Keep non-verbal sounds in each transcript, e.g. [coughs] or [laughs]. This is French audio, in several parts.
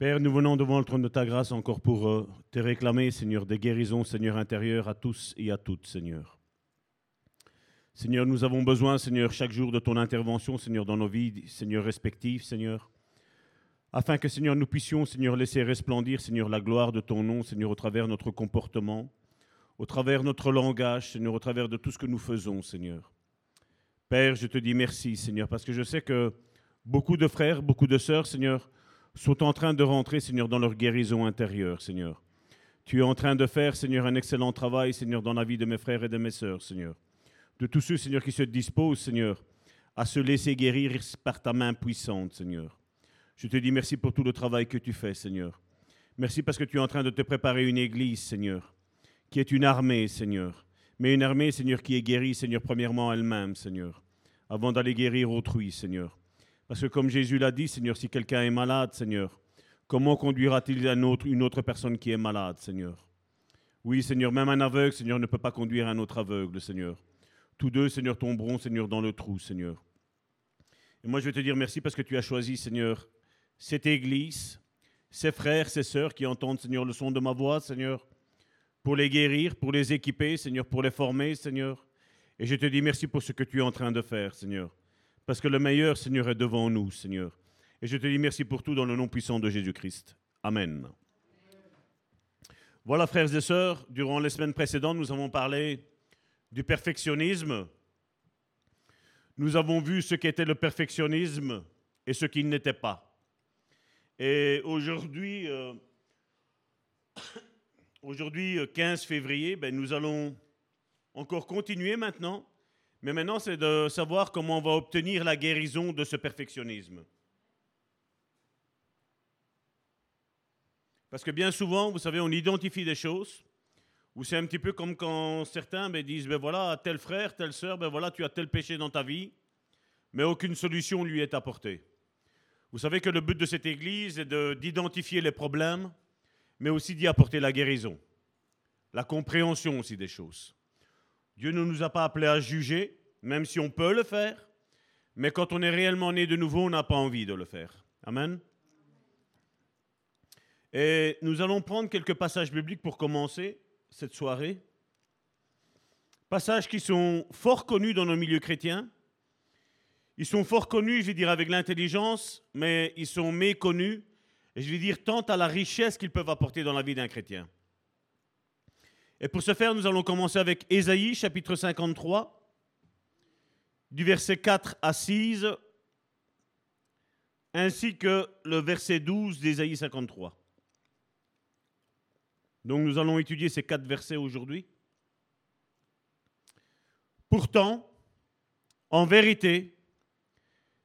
Père, nous venons devant le trône de ta grâce encore pour euh, te réclamer, Seigneur, des guérisons, Seigneur intérieur, à tous et à toutes, Seigneur. Seigneur, nous avons besoin, Seigneur, chaque jour de ton intervention, Seigneur, dans nos vies, Seigneur, respectives, Seigneur, afin que, Seigneur, nous puissions, Seigneur, laisser resplendir, Seigneur, la gloire de ton nom, Seigneur, au travers de notre comportement, au travers de notre langage, Seigneur, au travers de tout ce que nous faisons, Seigneur. Père, je te dis merci, Seigneur, parce que je sais que beaucoup de frères, beaucoup de sœurs, Seigneur, sont en train de rentrer, Seigneur, dans leur guérison intérieure, Seigneur. Tu es en train de faire, Seigneur, un excellent travail, Seigneur, dans la vie de mes frères et de mes sœurs, Seigneur. De tous ceux, Seigneur, qui se disposent, Seigneur, à se laisser guérir par ta main puissante, Seigneur. Je te dis merci pour tout le travail que tu fais, Seigneur. Merci parce que tu es en train de te préparer une église, Seigneur, qui est une armée, Seigneur. Mais une armée, Seigneur, qui est guérie, Seigneur, premièrement elle-même, Seigneur, avant d'aller guérir autrui, Seigneur. Parce que comme Jésus l'a dit, Seigneur, si quelqu'un est malade, Seigneur, comment conduira-t-il une autre, une autre personne qui est malade, Seigneur? Oui, Seigneur, même un aveugle, Seigneur, ne peut pas conduire un autre aveugle, Seigneur. Tous deux, Seigneur, tomberont, Seigneur, dans le trou, Seigneur. Et moi, je vais te dire merci parce que tu as choisi, Seigneur, cette église, ces frères, ces sœurs qui entendent, Seigneur, le son de ma voix, Seigneur, pour les guérir, pour les équiper, Seigneur, pour les former, Seigneur. Et je te dis merci pour ce que tu es en train de faire, Seigneur. Parce que le meilleur, Seigneur, est devant nous, Seigneur. Et je te dis merci pour tout dans le nom puissant de Jésus-Christ. Amen. Voilà, frères et sœurs, durant les semaines précédentes, nous avons parlé du perfectionnisme. Nous avons vu ce qu'était le perfectionnisme et ce qu'il n'était pas. Et aujourd'hui, euh, [coughs] aujourd'hui 15 février, ben, nous allons encore continuer maintenant mais maintenant, c'est de savoir comment on va obtenir la guérison de ce perfectionnisme. Parce que bien souvent, vous savez, on identifie des choses, ou c'est un petit peu comme quand certains ben, disent, ben voilà, tel frère, telle sœur, ben voilà, tu as tel péché dans ta vie, mais aucune solution lui est apportée. Vous savez que le but de cette Église est d'identifier les problèmes, mais aussi d'y apporter la guérison, la compréhension aussi des choses. Dieu ne nous a pas appelés à juger, même si on peut le faire, mais quand on est réellement né de nouveau, on n'a pas envie de le faire. Amen. Et nous allons prendre quelques passages bibliques pour commencer cette soirée. Passages qui sont fort connus dans nos milieux chrétiens. Ils sont fort connus, je vais dire, avec l'intelligence, mais ils sont méconnus, je vais dire, tant à la richesse qu'ils peuvent apporter dans la vie d'un chrétien. Et pour ce faire, nous allons commencer avec Ésaïe chapitre 53, du verset 4 à 6, ainsi que le verset 12 d'Ésaïe 53. Donc nous allons étudier ces quatre versets aujourd'hui. Pourtant, en vérité,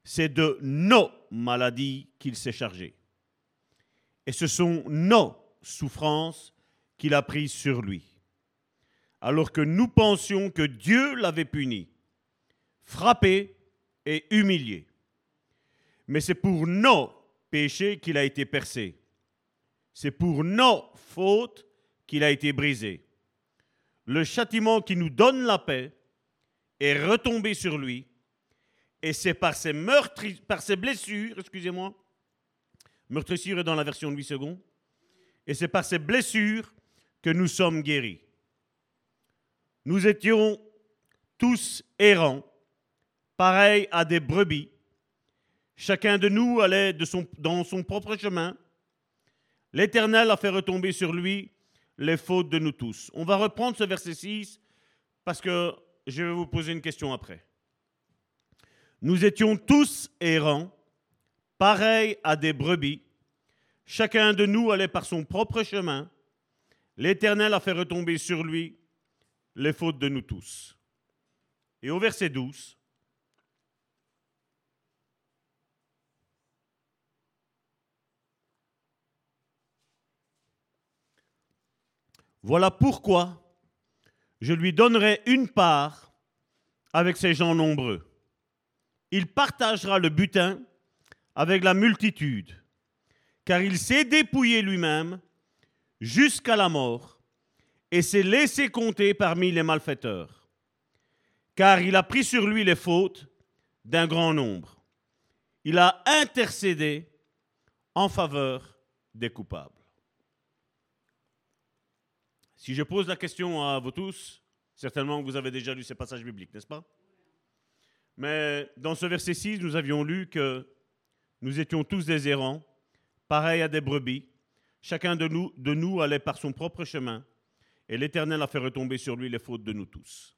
c'est de nos maladies qu'il s'est chargé. Et ce sont nos souffrances qu'il a prises sur lui alors que nous pensions que Dieu l'avait puni, frappé et humilié. Mais c'est pour nos péchés qu'il a été percé. C'est pour nos fautes qu'il a été brisé. Le châtiment qui nous donne la paix est retombé sur lui, et c'est par ses, par ses blessures, excusez-moi, meurtrissure dans la version de 8 secondes, et c'est par ses blessures que nous sommes guéris. Nous étions tous errants, pareils à des brebis. Chacun de nous allait dans son propre chemin. L'Éternel a fait retomber sur lui les fautes de nous tous. On va reprendre ce verset 6 parce que je vais vous poser une question après. Nous étions tous errants, pareils à des brebis. Chacun de nous allait par son propre chemin. L'Éternel a fait retomber sur lui les fautes de nous tous. Et au verset 12, Voilà pourquoi je lui donnerai une part avec ces gens nombreux. Il partagera le butin avec la multitude, car il s'est dépouillé lui-même jusqu'à la mort et s'est laissé compter parmi les malfaiteurs, car il a pris sur lui les fautes d'un grand nombre. Il a intercédé en faveur des coupables. Si je pose la question à vous tous, certainement vous avez déjà lu ces passages bibliques, n'est-ce pas? Mais dans ce verset 6, nous avions lu que nous étions tous des errants, pareils à des brebis. Chacun de nous, de nous allait par son propre chemin, et l'Éternel a fait retomber sur lui les fautes de nous tous.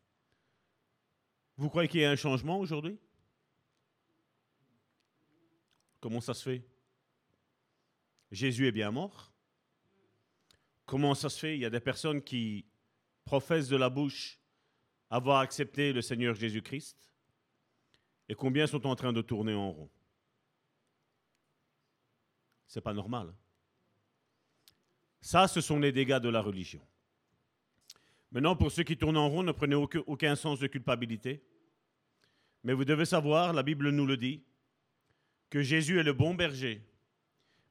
Vous croyez qu'il y a un changement aujourd'hui? Comment ça se fait? Jésus est bien mort. Comment ça se fait? Il y a des personnes qui professent de la bouche avoir accepté le Seigneur Jésus-Christ. Et combien sont en train de tourner en rond? C'est pas normal. Ça, ce sont les dégâts de la religion. Maintenant, pour ceux qui tournent en rond, ne prenez aucun sens de culpabilité. Mais vous devez savoir, la Bible nous le dit, que Jésus est le bon berger.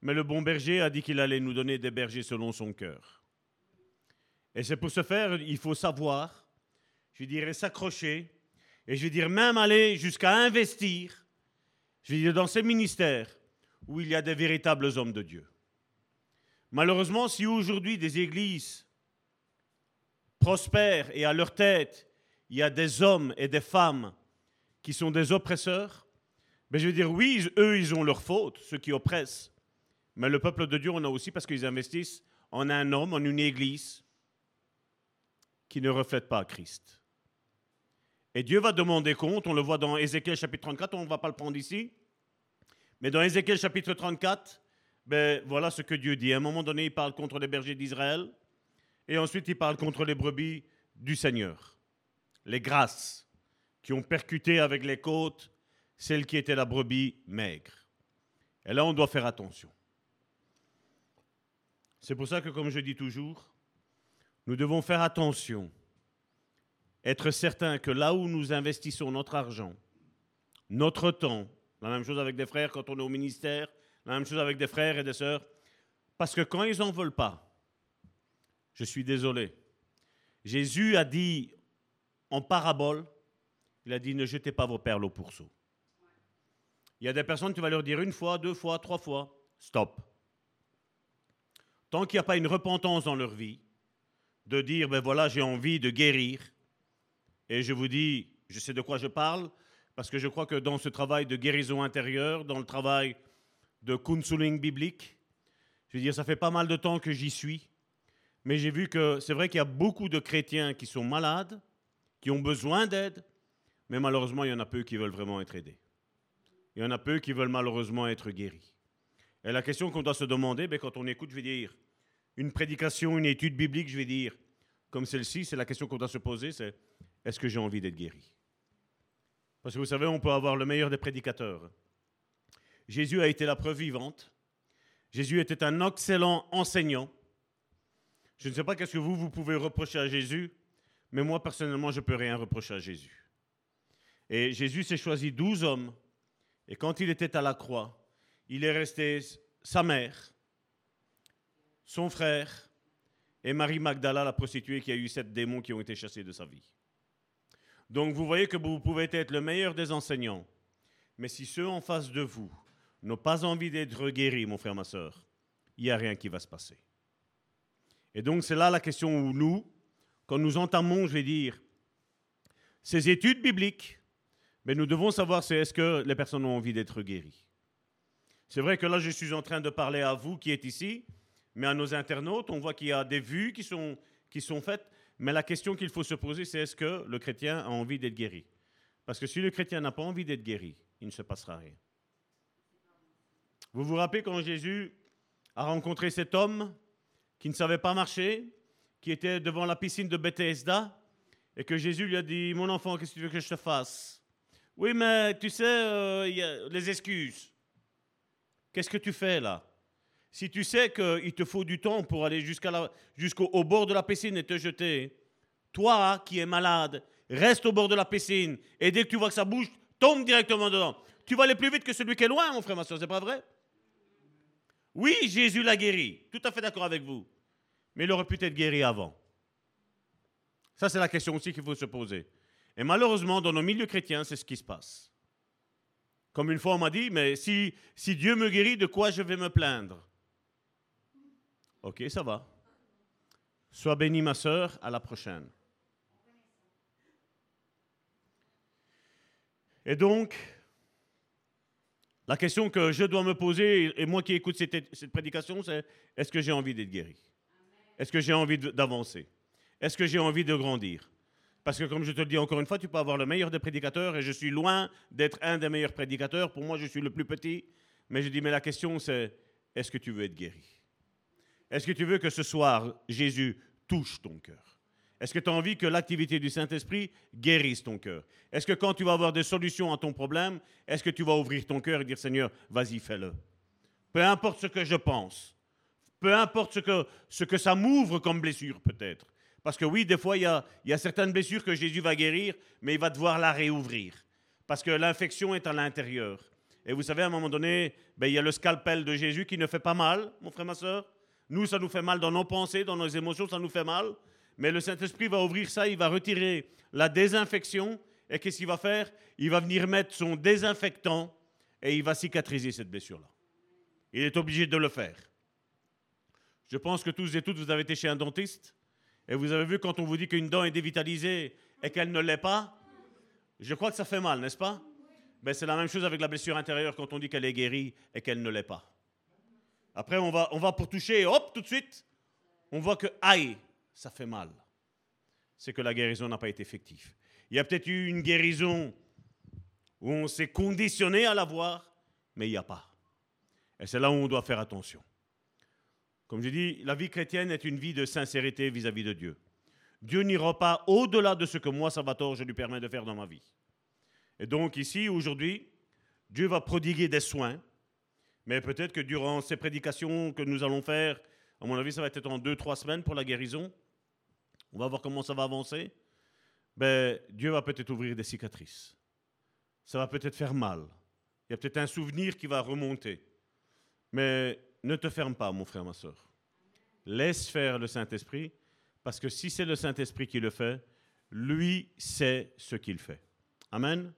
Mais le bon berger a dit qu'il allait nous donner des bergers selon son cœur. Et c'est pour ce faire, il faut savoir, je dirais s'accrocher, et je veux dire même aller jusqu'à investir, je veux dire dans ces ministères où il y a des véritables hommes de Dieu. Malheureusement, si aujourd'hui des églises prospèrent et à leur tête, il y a des hommes et des femmes qui sont des oppresseurs, ben je veux dire, oui, eux, ils ont leur faute, ceux qui oppressent. Mais le peuple de Dieu, on a aussi parce qu'ils investissent en un homme, en une église qui ne reflète pas Christ. Et Dieu va demander compte, on le voit dans Ézéchiel chapitre 34, on ne va pas le prendre ici. Mais dans Ézéchiel chapitre 34, ben, voilà ce que Dieu dit. À un moment donné, il parle contre les bergers d'Israël, et ensuite il parle contre les brebis du Seigneur. Les grâces qui ont percuté avec les côtes celle qui était la brebis maigre. Et là, on doit faire attention. C'est pour ça que, comme je dis toujours, nous devons faire attention, être certain que là où nous investissons notre argent, notre temps, la même chose avec des frères quand on est au ministère, la même chose avec des frères et des sœurs, parce que quand ils n'en veulent pas, je suis désolé. Jésus a dit en parabole, il a dit ne jetez pas vos perles au pourceau. Il y a des personnes, tu vas leur dire une fois, deux fois, trois fois, stop. Tant qu'il n'y a pas une repentance dans leur vie, de dire, ben voilà, j'ai envie de guérir, et je vous dis, je sais de quoi je parle, parce que je crois que dans ce travail de guérison intérieure, dans le travail de counseling biblique, je veux dire, ça fait pas mal de temps que j'y suis, mais j'ai vu que c'est vrai qu'il y a beaucoup de chrétiens qui sont malades, qui ont besoin d'aide, mais malheureusement, il y en a peu qui veulent vraiment être aidés. Il y en a peu qui veulent malheureusement être guéris. Et la question qu'on doit se demander, ben, quand on écoute, je vais dire, une prédication, une étude biblique, je vais dire, comme celle-ci, c'est la question qu'on doit se poser, c'est est-ce que j'ai envie d'être guéri? Parce que vous savez, on peut avoir le meilleur des prédicateurs. Jésus a été la preuve vivante. Jésus était un excellent enseignant. Je ne sais pas qu'est-ce que vous, vous pouvez reprocher à Jésus, mais moi, personnellement, je ne peux rien reprocher à Jésus. Et Jésus s'est choisi douze hommes et quand il était à la croix, il est resté sa mère, son frère et Marie Magdala, la prostituée qui a eu sept démons qui ont été chassés de sa vie. Donc vous voyez que vous pouvez être le meilleur des enseignants, mais si ceux en face de vous n'ont pas envie d'être guéris, mon frère, ma soeur, il n'y a rien qui va se passer. Et donc c'est là la question où nous, quand nous entamons, je vais dire, ces études bibliques, mais nous devons savoir c'est est-ce que les personnes ont envie d'être guéries. C'est vrai que là, je suis en train de parler à vous qui êtes ici, mais à nos internautes, on voit qu'il y a des vues qui sont, qui sont faites. Mais la question qu'il faut se poser, c'est est-ce que le chrétien a envie d'être guéri? Parce que si le chrétien n'a pas envie d'être guéri, il ne se passera rien. Vous vous rappelez quand Jésus a rencontré cet homme qui ne savait pas marcher, qui était devant la piscine de Bethesda, et que Jésus lui a dit, mon enfant, qu'est-ce que tu veux que je te fasse oui, mais tu sais, euh, y a les excuses. Qu'est-ce que tu fais là? Si tu sais qu'il te faut du temps pour aller jusqu'au bord de la piscine et te jeter, toi qui es malade, reste au bord de la piscine et dès que tu vois que ça bouge, tombe directement dedans. Tu vas aller plus vite que celui qui est loin, mon frère, ma soeur, c'est pas vrai? Oui, Jésus l'a guéri. Tout à fait d'accord avec vous. Mais il aurait pu être guéri avant. Ça, c'est la question aussi qu'il faut se poser. Et malheureusement, dans nos milieux chrétiens, c'est ce qui se passe. Comme une fois, on m'a dit, mais si, Dieu me guérit, de quoi je vais me plaindre? Ok, ça va. Sois bénie, ma sœur, à la prochaine. Et donc, la question que je dois me poser, et moi qui écoute cette, cette prédication, c'est est-ce que j'ai envie d'être guéri? Est-ce que j'ai envie d'avancer? Est-ce que j'ai envie de grandir? Parce que comme je te le dis encore une fois, tu peux avoir le meilleur des prédicateurs, et je suis loin d'être un des meilleurs prédicateurs. Pour moi, je suis le plus petit. Mais je dis, mais la question c'est, est-ce que tu veux être guéri? Est-ce que tu veux que ce soir, Jésus touche ton cœur? Est-ce que tu as envie que l'activité du Saint-Esprit guérisse ton cœur? Est-ce que quand tu vas avoir des solutions à ton problème, est-ce que tu vas ouvrir ton cœur et dire Seigneur, vas-y, fais-le? Peu importe ce que je pense, peu importe ce que, ce que ça m'ouvre comme blessure peut-être. Parce que oui, des fois, il y a, certaines blessures que Jésus va guérir, mais il va devoir la réouvrir. Parce que l'infection est à l'intérieur. Et vous savez, à un moment donné, ben, il y a le scalpel de Jésus qui ne fait pas mal, mon frère, ma soeur. Nous, ça nous fait mal dans nos pensées, dans nos émotions, ça nous fait mal. Mais le Saint-Esprit va ouvrir ça, il va retirer la désinfection. Et qu'est-ce qu'il va faire? Il va venir mettre son désinfectant et il va cicatriser cette blessure-là. Il est obligé de le faire. Je pense que tous et toutes, vous avez été chez un dentiste et vous avez vu quand on vous dit qu'une dent est dévitalisée et qu'elle ne l'est pas, je crois que ça fait mal, n'est-ce pas? Ben, C'est la même chose avec la blessure intérieure quand on dit qu'elle est guérie et qu'elle ne l'est pas. Après, on va, on va pour toucher, hop, tout de suite, on voit que, aïe, ça fait mal. C'est que la guérison n'a pas été effective. Il y a peut-être eu une guérison où on s'est conditionné à la voir, mais il n'y a pas. Et c'est là où on doit faire attention. Comme je dis, la vie chrétienne est une vie de sincérité vis-à-vis de Dieu. Dieu n'ira pas au-delà de ce que moi, Salvatore, je lui permets de faire dans ma vie. Et donc ici, aujourd'hui, Dieu va prodiguer des soins, mais peut-être que durant ces prédications que nous allons faire, à mon avis, ça va être en deux, trois semaines pour la guérison, on va voir comment ça va avancer. Ben, Dieu va peut-être ouvrir des cicatrices. Ça va peut-être faire mal. Il y a peut-être un souvenir qui va remonter. Mais ne te ferme pas, mon frère, ma soeur. Laisse faire le Saint-Esprit, parce que si c'est le Saint-Esprit qui le fait, lui sait ce qu'il fait. Amen.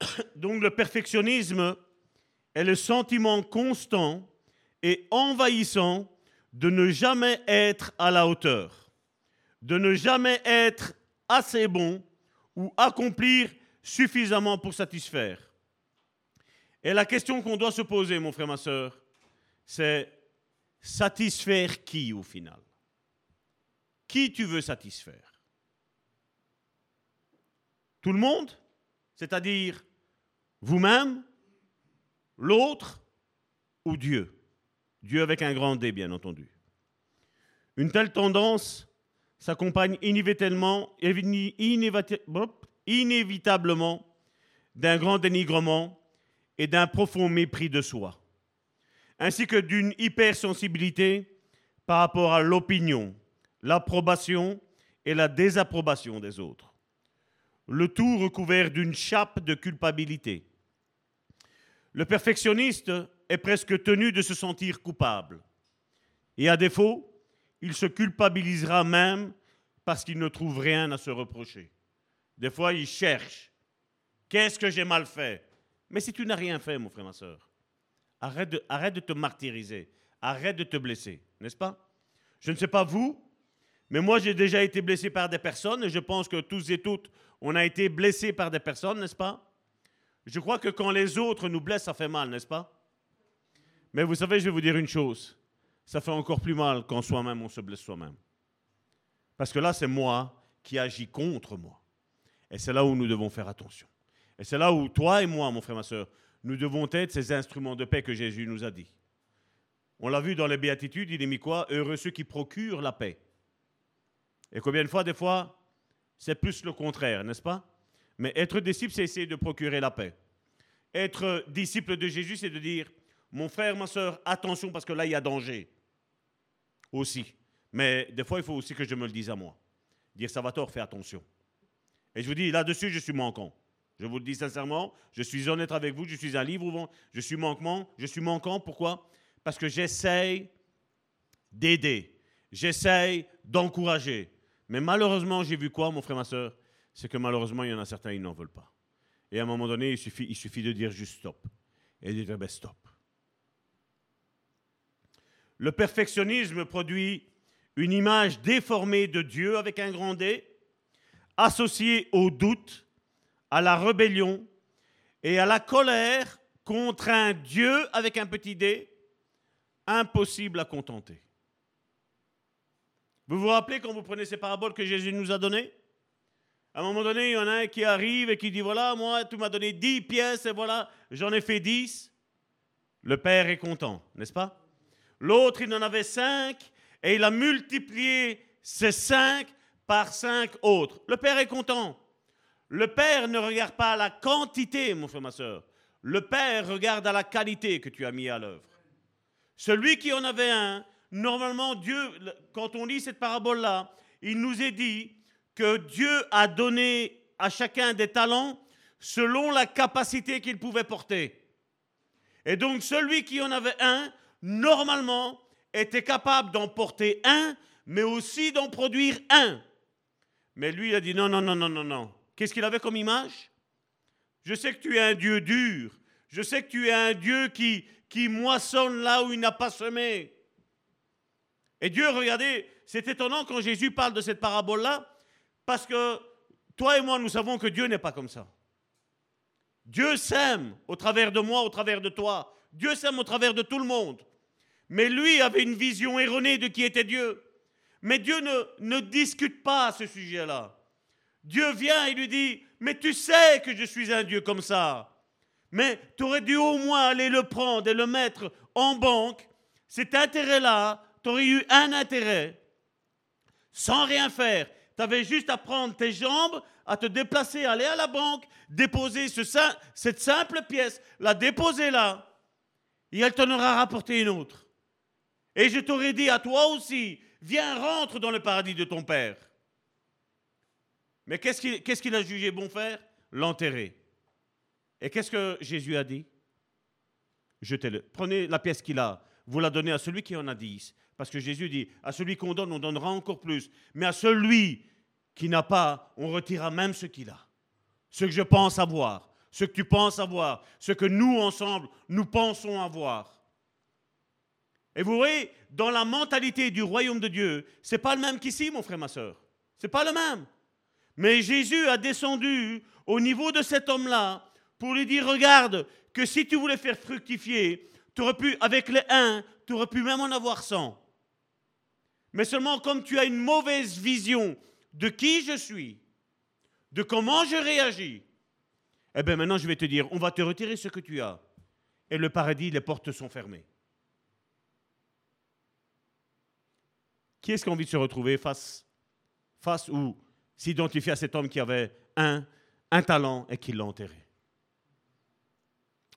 [coughs] Donc le perfectionnisme est le sentiment constant et envahissant de ne jamais être à la hauteur, de ne jamais être assez bon ou accomplir suffisamment pour satisfaire. Et la question qu'on doit se poser, mon frère, ma soeur, c'est satisfaire qui au final? Qui tu veux satisfaire? Tout le monde? C'est-à-dire vous-même, l'autre ou Dieu? Dieu avec un grand D, bien entendu. Une telle tendance s'accompagne inévitablement, inévitablement d'un grand dénigrement et d'un profond mépris de soi, ainsi que d'une hypersensibilité par rapport à l'opinion, l'approbation et la désapprobation des autres. Le tout recouvert d'une chape de culpabilité. Le perfectionniste est presque tenu de se sentir coupable. Et à défaut, il se culpabilisera même parce qu'il ne trouve rien à se reprocher. Des fois, il cherche. Qu'est-ce que j'ai mal fait? Mais si tu n'as rien fait, mon frère, ma soeur, arrête de, arrête de te martyriser. Arrête de te blesser, n'est-ce pas? Je ne sais pas vous, mais moi, j'ai déjà été blessé par des personnes et je pense que tous et toutes, on a été blessés par des personnes, n'est-ce pas? Je crois que quand les autres nous blessent, ça fait mal, n'est-ce pas? Mais vous savez, je vais vous dire une chose. Ça fait encore plus mal quand soi-même on se blesse soi-même. Parce que là, c'est moi qui agis contre moi. Et c'est là où nous devons faire attention. Et c'est là où toi et moi, mon frère, ma soeur, nous devons être ces instruments de paix que Jésus nous a dit. On l'a vu dans les béatitudes, il est mis quoi? Heureux ceux qui procurent la paix. Et combien de fois, des fois, c'est plus le contraire, n'est-ce pas? Mais être disciple, c'est essayer de procurer la paix. Être disciple de Jésus, c'est de dire, mon frère, ma soeur, attention parce que là, il y a danger. Aussi. Mais des fois, il faut aussi que je me le dise à moi. Dire, ça va tort, fais attention. Et je vous dis, là-dessus, je suis manquant. Je vous le dis sincèrement, je suis honnête avec vous, je suis un livre je suis manquant. Je suis manquant, pourquoi? Parce que j'essaye d'aider, j'essaye d'encourager. Mais malheureusement, j'ai vu quoi, mon frère, ma soeur? C'est que malheureusement, il y en a certains, ils n'en veulent pas. Et à un moment donné, il suffit, il suffit de dire juste stop. Et de dire, ben stop. Le perfectionnisme produit une image déformée de Dieu avec un grand D, associée au doute, à la rébellion et à la colère contre un Dieu avec un petit d, impossible à contenter. Vous vous rappelez quand vous prenez ces paraboles que Jésus nous a données? À un moment donné, il y en a un qui arrive et qui dit, voilà, moi, tu m'as donné 10 pièces et voilà, j'en ai fait 10. Le Père est content, n'est-ce pas? L'autre, il en avait 5 et il a multiplié ces 5 par 5 autres. Le Père est content. Le Père ne regarde pas la quantité, mon frère, ma soeur. Le Père regarde à la qualité que tu as mis à l'œuvre. Celui qui en avait un, normalement, Dieu, quand on lit cette parabole-là, il nous est dit que Dieu a donné à chacun des talents selon la capacité qu'il pouvait porter. Et donc celui qui en avait un, normalement, était capable d'en porter un, mais aussi d'en produire un. Mais lui, il a dit non, non, non, non, non, non. Qu'est-ce qu'il avait comme image? Je sais que tu es un Dieu dur. Je sais que tu es un Dieu qui, moissonne là où il n'a pas semé. Et Dieu, regardez, c'est étonnant quand Jésus parle de cette parabole-là, parce que toi et moi, nous savons que Dieu n'est pas comme ça. Dieu sème au travers de moi, au travers de toi. Dieu sème au travers de tout le monde. Mais lui avait une vision erronée de qui était Dieu. Mais Dieu ne, ne discute pas à ce sujet-là. Dieu vient et lui dit, mais tu sais que je suis un Dieu comme ça. Mais tu aurais dû au moins aller le prendre et le mettre en banque. Cet intérêt-là, tu aurais eu un intérêt. Sans rien faire. Tu avais juste à prendre tes jambes, à te déplacer, aller à la banque, déposer ce, cette simple pièce, la déposer là, et elle t'en aura rapporté une autre. Et je t'aurais dit à toi aussi, viens, rentre dans le paradis de ton Père. Mais qu'est-ce qu'il a jugé bon faire? L'enterrer. Et qu'est-ce que Jésus a dit? Jetez-le. Prenez la pièce qu'il a, vous la donnez à celui qui en a dix. Parce que Jésus dit, à celui qu'on donne, on donnera encore plus. Mais à celui qui n'a pas, on retirera même ce qu'il a. Ce que je pense avoir, ce que tu penses avoir, ce que nous, ensemble, nous pensons avoir. Et vous voyez, dans la mentalité du royaume de Dieu, c'est pas le même qu'ici, mon frère, ma soeur. C'est pas le même. Mais Jésus a descendu au niveau de cet homme-là pour lui dire, regarde, que si tu voulais faire fructifier, tu aurais pu, avec les 1, tu aurais pu même en avoir 100. Mais seulement comme tu as une mauvaise vision de qui je suis, de comment je réagis, eh bien maintenant je vais te dire, on va te retirer ce que tu as. Et le paradis, les portes sont fermées. Qui est-ce qui a envie de se retrouver face, face ou s'identifier à cet homme qui avait un, talent et qui l'a enterré.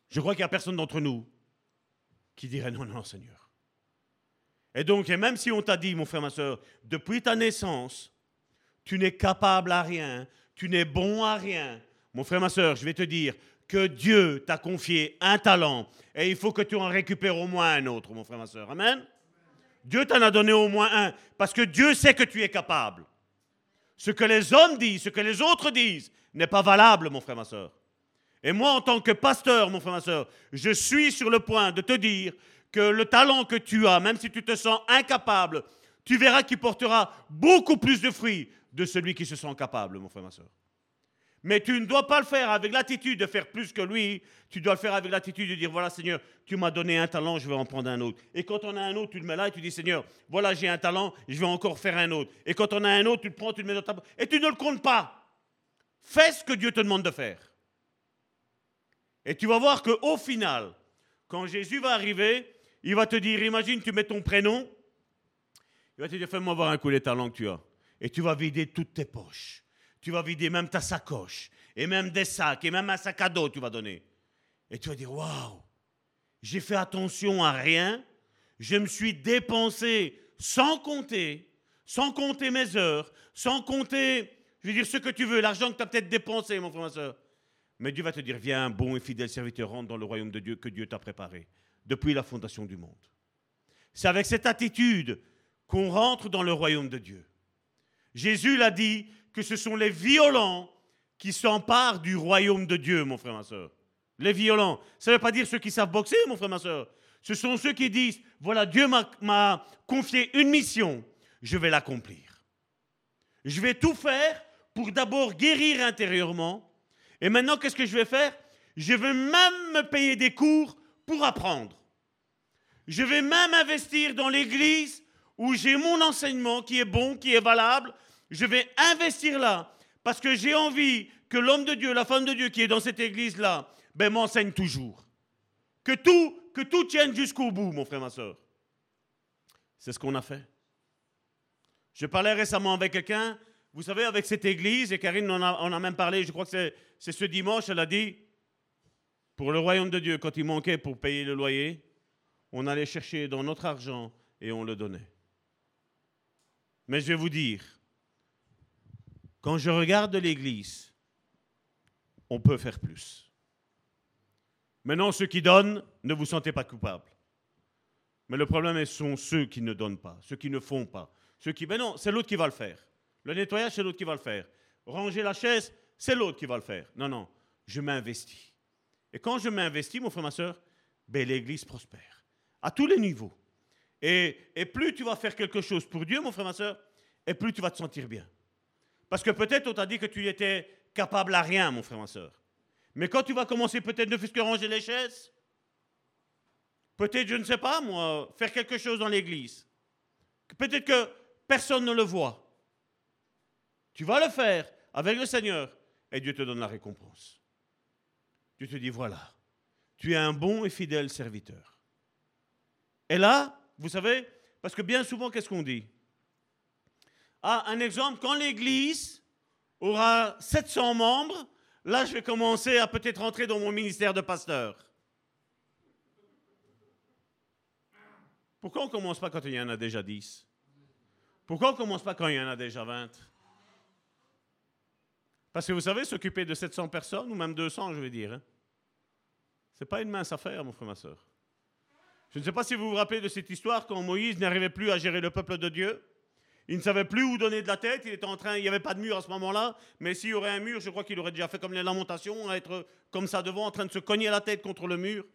Je crois qu'il n'y a personne d'entre nous qui dirait non, non, Seigneur. Et donc, même si on t'a dit, mon frère, ma soeur, depuis ta naissance, tu n'es capable à rien, tu n'es bon à rien, mon frère, ma soeur, je vais te dire que Dieu t'a confié un talent et il faut que tu en récupères au moins un autre, mon frère, ma soeur. Amen. Dieu t'en a donné au moins un parce que Dieu sait que tu es capable. Ce que les hommes disent, ce que les autres disent, n'est pas valable, mon frère, ma soeur. Et moi, en tant que pasteur, mon frère, ma soeur, je suis sur le point de te dire que le talent que tu as, même si tu te sens incapable, tu verras qu'il portera beaucoup plus de fruits de celui qui se sent capable, mon frère, ma soeur. Mais tu ne dois pas le faire avec l'attitude de faire plus que lui. Tu dois le faire avec l'attitude de dire, voilà Seigneur, tu m'as donné un talent, je vais en prendre un autre. Et quand on a un autre, tu le mets là et tu dis, Seigneur, voilà j'ai un talent, je vais encore faire un autre. Et quand on a un autre, tu le prends, tu le mets dans ta... Et tu ne le comptes pas. Fais ce que Dieu te demande de faire. Et tu vas voir qu'au final, quand Jésus va arriver, il va te dire, imagine, tu mets ton prénom, il va te dire, fais-moi voir un coup les talents que tu as. Et tu vas vider toutes tes poches tu vas vider même ta sacoche, et même des sacs, et même un sac à dos, tu vas donner. Et tu vas dire, waouh, j'ai fait attention à rien, je me suis dépensé sans compter, sans compter mes heures, sans compter, je veux dire, ce que tu veux, l'argent que tu as peut-être dépensé, mon frère, ma soeur. Mais Dieu va te dire, viens, bon et fidèle serviteur, rentre dans le royaume de Dieu que Dieu t'a préparé depuis la fondation du monde. C'est avec cette attitude qu'on rentre dans le royaume de Dieu. Jésus l'a dit, que ce sont les violents qui s'emparent du royaume de Dieu, mon frère, ma soeur. Les violents. Ça ne veut pas dire ceux qui savent boxer, mon frère, ma soeur. Ce sont ceux qui disent, voilà, Dieu m'a confié une mission, je vais l'accomplir. Je vais tout faire pour d'abord guérir intérieurement. Et maintenant, qu'est-ce que je vais faire? Je vais même me payer des cours pour apprendre. Je vais même investir dans l'église où j'ai mon enseignement qui est bon, qui est valable. Je vais investir là parce que j'ai envie que l'homme de Dieu, la femme de Dieu qui est dans cette église-là, ben, m'enseigne toujours. Que tout, que tout tienne jusqu'au bout, mon frère, ma soeur. C'est ce qu'on a fait. Je parlais récemment avec quelqu'un, vous savez, avec cette église, et Karine en a, a même parlé, je crois que c'est ce dimanche, elle a dit, pour le royaume de Dieu, quand il manquait pour payer le loyer, on allait chercher dans notre argent et on le donnait. Mais je vais vous dire, quand je regarde l'église, on peut faire plus. Maintenant, ceux qui donnent, ne vous sentez pas coupable. Mais le problème, ce sont ceux qui ne donnent pas, ceux qui ne font pas. Ceux qui, mais non, c'est l'autre qui va le faire. Le nettoyage, c'est l'autre qui va le faire. Ranger la chaise, c'est l'autre qui va le faire. Non, non, je m'investis. Et quand je m'investis, mon frère, ma soeur, ben, l'église prospère. À tous les niveaux. Et, et, plus tu vas faire quelque chose pour Dieu, mon frère, ma soeur, et plus tu vas te sentir bien. Parce que peut-être on t'a dit que tu étais capable à rien, mon frère, ma soeur. Mais quand tu vas commencer peut-être ne fût que ranger les chaises, peut-être, je ne sais pas moi, faire quelque chose dans l'église, peut-être que personne ne le voit. Tu vas le faire avec le Seigneur et Dieu te donne la récompense. Dieu te dit, voilà, tu es un bon et fidèle serviteur. Et là, vous savez, parce que bien souvent, qu'est-ce qu'on dit? Ah, un exemple, quand l'Église aura 700 membres, Là, je vais commencer à peut-être rentrer dans mon ministère de pasteur. Pourquoi on ne commence pas quand il y en a déjà 10 Pourquoi on ne commence pas quand il y en a déjà 20 Parce que vous savez, s'occuper de 700 personnes, ou même 200, je vais dire, hein, ce n'est pas une mince affaire, mon frère, ma soeur. Je ne sais pas si vous vous rappelez de cette histoire quand Moïse n'arrivait plus à gérer le peuple de Dieu. Il ne savait plus où donner de la tête. Il était en train, il n'y avait pas de mur à ce moment-là. Mais s'il y aurait un mur, je crois qu'il aurait déjà fait comme les lamentations, à être comme ça devant, en train de se cogner la tête contre le mur.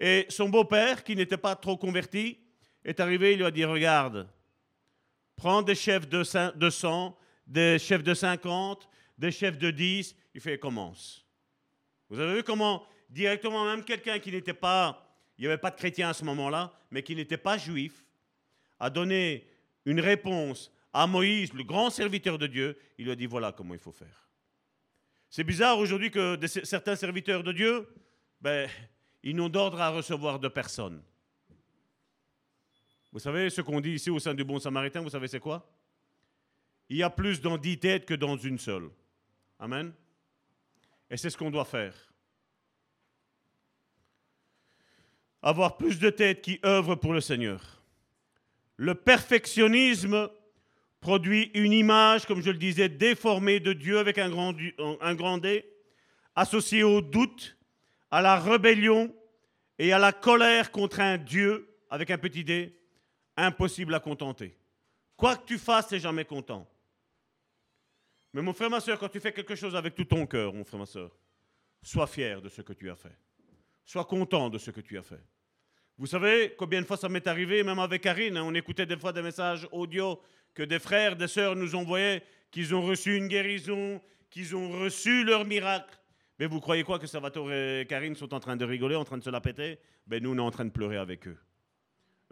Et son beau-père, qui n'était pas trop converti, est arrivé. Il lui a dit Regarde, prends des chefs de 100, des chefs de 50, des chefs de 10. Il fait Commence. Vous avez vu comment directement, même quelqu'un qui n'était pas, il n'y avait pas de chrétien à ce moment-là, mais qui n'était pas juif, a donné une réponse à Moïse, le grand serviteur de Dieu, il lui a dit voilà comment il faut faire. C'est bizarre aujourd'hui que certains serviteurs de Dieu, ben, ils n'ont d'ordre à recevoir de personne. Vous savez ce qu'on dit ici au sein du Bon Samaritain, vous savez c'est quoi? Il y a plus dans dix têtes que dans une seule. Amen. Et c'est ce qu'on doit faire. Avoir plus de têtes qui œuvrent pour le Seigneur. Le perfectionnisme produit une image, comme je le disais, déformée de Dieu avec un grand, un D, associée au doute, à la rébellion et à la colère contre un Dieu avec un petit D, impossible à contenter. Quoi que tu fasses, tu jamais content. Mais mon frère, ma soeur, quand tu fais quelque chose avec tout ton cœur, mon frère, ma soeur, sois fier de ce que tu as fait. Sois content de ce que tu as fait. Vous savez combien de fois ça m'est arrivé, même avec Karine, hein, on écoutait des fois des messages audio que des frères, des sœurs nous envoyaient, qu'ils ont reçu une guérison, qu'ils ont reçu leur miracle. Mais vous croyez quoi que Salvatore et Karine sont en train de rigoler, en train de se la péter? Ben nous, on est en train de pleurer avec eux.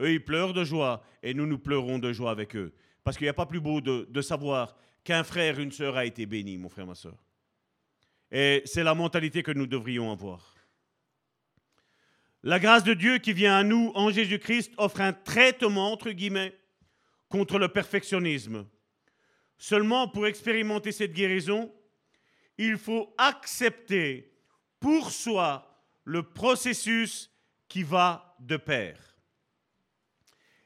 Eux, ils pleurent de joie et nous, nous pleurons de joie avec eux. Parce qu'il n'y a pas plus beau de, de savoir qu'un frère, une sœur a été béni, mon frère, ma sœur. Et c'est la mentalité que nous devrions avoir. La grâce de Dieu qui vient à nous en Jésus-Christ offre un traitement, entre guillemets, contre le perfectionnisme. Seulement pour expérimenter cette guérison, il faut accepter pour soi le processus qui va de pair.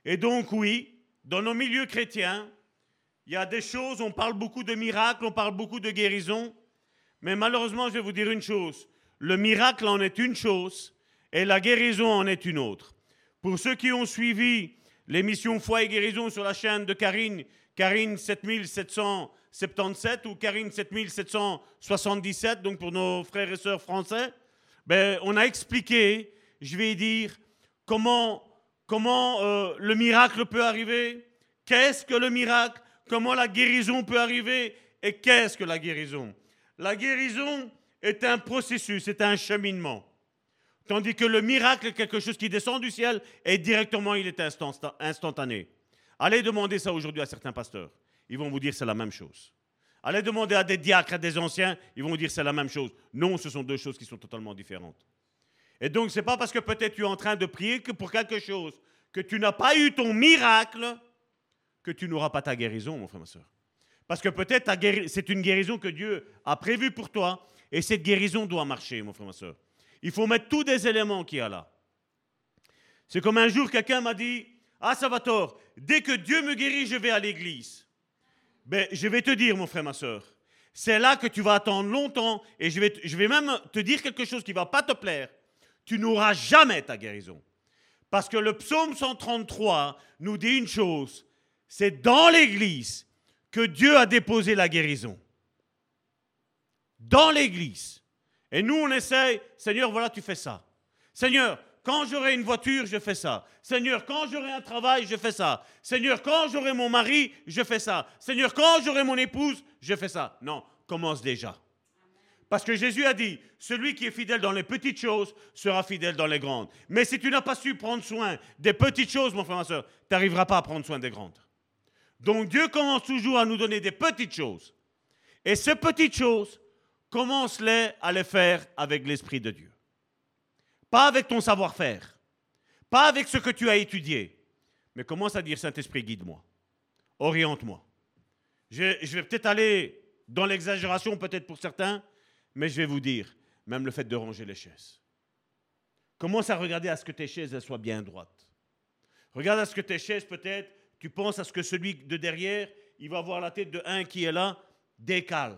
Et donc oui, dans nos milieux chrétiens, il y a des choses, on parle beaucoup de miracles, on parle beaucoup de guérison, mais malheureusement, je vais vous dire une chose, le miracle en est une chose et la guérison en est une autre. Pour ceux qui ont suivi l'émission Foi et guérison sur la chaîne de Karine, Karine 7777 ou Karine 7777, donc pour nos frères et sœurs français, ben, on a expliqué, je vais dire, comment, comment euh, le miracle peut arriver, qu'est-ce que le miracle, comment la guérison peut arriver et qu'est-ce que la guérison. La guérison est un processus, c'est un cheminement. Tandis que le miracle quelque chose qui descend du ciel et directement il est instantané. Allez demander ça aujourd'hui à certains pasteurs. Ils vont vous dire c'est la même chose. Allez demander à des diacres, à des anciens, ils vont vous dire c'est la même chose. Non, ce sont deux choses qui sont totalement différentes. Et donc, ce n'est pas parce que peut-être tu es en train de prier que pour quelque chose, que tu n'as pas eu ton miracle, que tu n'auras pas ta guérison, mon frère, ma soeur. Parce que peut-être c'est une guérison que Dieu a prévue pour toi, et cette guérison doit marcher, mon frère, ma soeur. Il faut mettre tous des éléments qu'il y a là. C'est comme un jour, quelqu'un m'a dit Ah, ça va tort, dès que Dieu me guérit, je vais à l'église. Ben, je vais te dire, mon frère, ma soeur, c'est là que tu vas attendre longtemps, et je vais, je vais même te dire quelque chose qui ne va pas te plaire. Tu n'auras jamais ta guérison. Parce que le psaume 133 nous dit une chose c'est dans l'église que Dieu a déposé la guérison. Dans l'église. Et nous, on essaye, Seigneur, voilà, tu fais ça. Seigneur, quand j'aurai une voiture, je fais ça. Seigneur, quand j'aurai un travail, je fais ça. Seigneur, quand j'aurai mon mari, je fais ça. Seigneur, quand j'aurai mon épouse, je fais ça. Non, commence déjà. Parce que Jésus a dit, celui qui est fidèle dans les petites choses sera fidèle dans les grandes. Mais si tu n'as pas su prendre soin des petites choses, mon frère, ma soeur, tu n'arriveras pas à prendre soin des grandes. Donc Dieu commence toujours à nous donner des petites choses. Et ces petites choses, commence-les à les faire avec l'Esprit de Dieu? Pas avec ton savoir-faire. Pas avec ce que tu as étudié. Mais commence à dire, Saint-Esprit, guide-moi. Oriente-moi. Je, je vais peut-être aller dans l'exagération, peut-être pour certains, mais je vais vous dire, même le fait de ranger les chaises. Commence à regarder à ce que tes chaises soient bien droites. Regarde à ce que tes chaises, peut-être, tu penses à ce que celui de derrière, il va voir la tête de un qui est là, décale.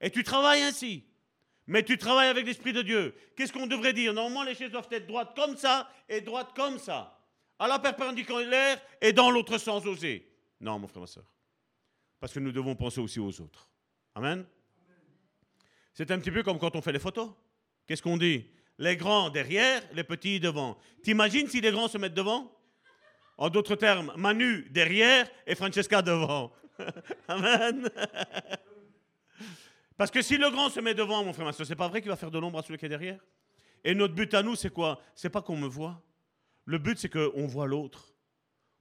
Et tu travailles ainsi. Mais tu travailles avec l'Esprit de Dieu. Qu'est-ce qu'on devrait dire? Normalement, les chaises doivent être droites comme ça et droites comme ça. À la perpendiculaire et dans l'autre sens aussi. Non, mon frère, ma soeur. Parce que nous devons penser aussi aux autres. Amen? C'est un petit peu comme quand on fait les photos. Qu'est-ce qu'on dit? Les grands derrière, les petits devant. T'imagines si les grands se mettent devant? En d'autres termes, Manu derrière et Francesca devant. [laughs] Amen. [laughs] Parce que si le grand se met devant, mon frère, ma soeur, c'est pas vrai qu'il va faire de l'ombre à celui qui est derrière? Et notre but à nous, c'est quoi? C'est pas qu'on me voit. Le but, c'est qu'on voit l'autre.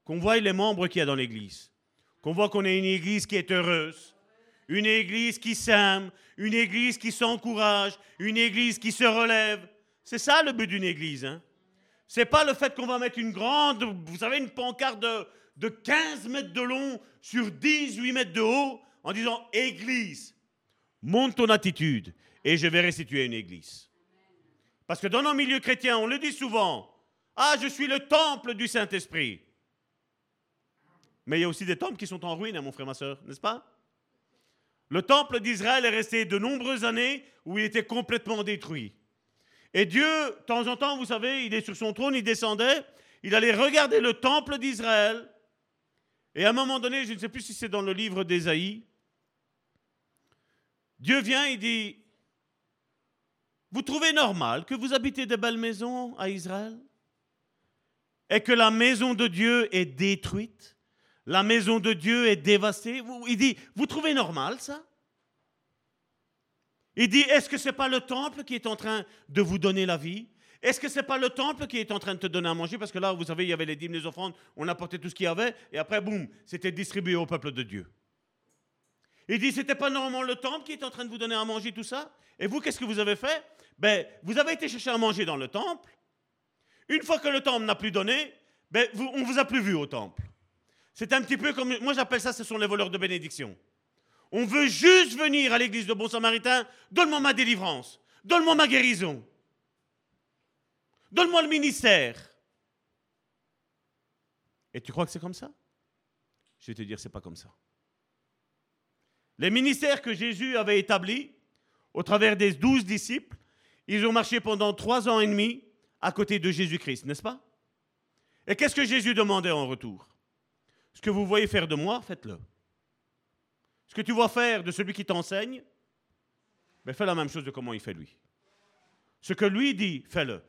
Qu'on voit les membres qu'il y a dans l'église. Qu'on voit qu'on est une église qui est heureuse une église qui s'aime, une église qui s'encourage, une église qui se relève. C'est ça le but d'une église. Hein? C'est pas le fait qu'on va mettre une grande, vous savez, une pancarte de, de 15 mètres de long sur 18 mètres de haut en disant Église, monte ton attitude et je vais restituer une église. Parce que dans nos milieux chrétiens, on le dit souvent Ah, je suis le temple du Saint-Esprit. Mais il y a aussi des temples qui sont en ruine, hein, mon frère, ma soeur, n'est-ce pas? Le temple d'Israël est resté de nombreuses années où il était complètement détruit. Et Dieu, de temps en temps, vous savez, il est sur son trône, il descendait, il allait regarder le temple d'Israël. Et à un moment donné, je ne sais plus si c'est dans le livre d'Ésaïe, Dieu vient, il dit, vous trouvez normal que vous habitez de belles maisons à Israël? Et que la maison de Dieu est détruite? La maison de Dieu est dévastée? Il dit, vous trouvez normal ça? Il dit, est-ce que ce n'est pas le temple qui est en train de vous donner la vie? Est-ce que ce n'est pas le temple qui est en train de te donner à manger? Parce que là, vous savez, il y avait les dîmes, les offrandes, on apportait tout ce qu'il y avait, et après, boum, c'était distribué au peuple de Dieu. Il dit, c'était pas normalement le temple qui est en train de vous donner à manger tout ça Et vous, qu'est-ce que vous avez fait? Ben, vous avez été chercher à manger dans le temple. Une fois que le temple n'a plus donné, ben, on ne vous a plus vu au temple. C'est un petit peu comme, moi j'appelle ça, ce sont les voleurs de bénédiction. On veut juste venir à l'église de Bon Samaritain, donne-moi ma délivrance, donne-moi ma guérison, donne-moi le ministère. Et tu crois que c'est comme ça? Je vais te dire, c'est pas comme ça. Les ministères que Jésus avait établis au travers des douze disciples, ils ont marché pendant trois ans et demi à côté de Jésus-Christ, n'est-ce pas? Et qu'est-ce que Jésus demandait en retour? Ce que vous voyez faire de moi, faites-le. Ce que tu vois faire de celui qui t'enseigne, ben fais la même chose de comment il fait lui. Ce que lui dit, fais-le.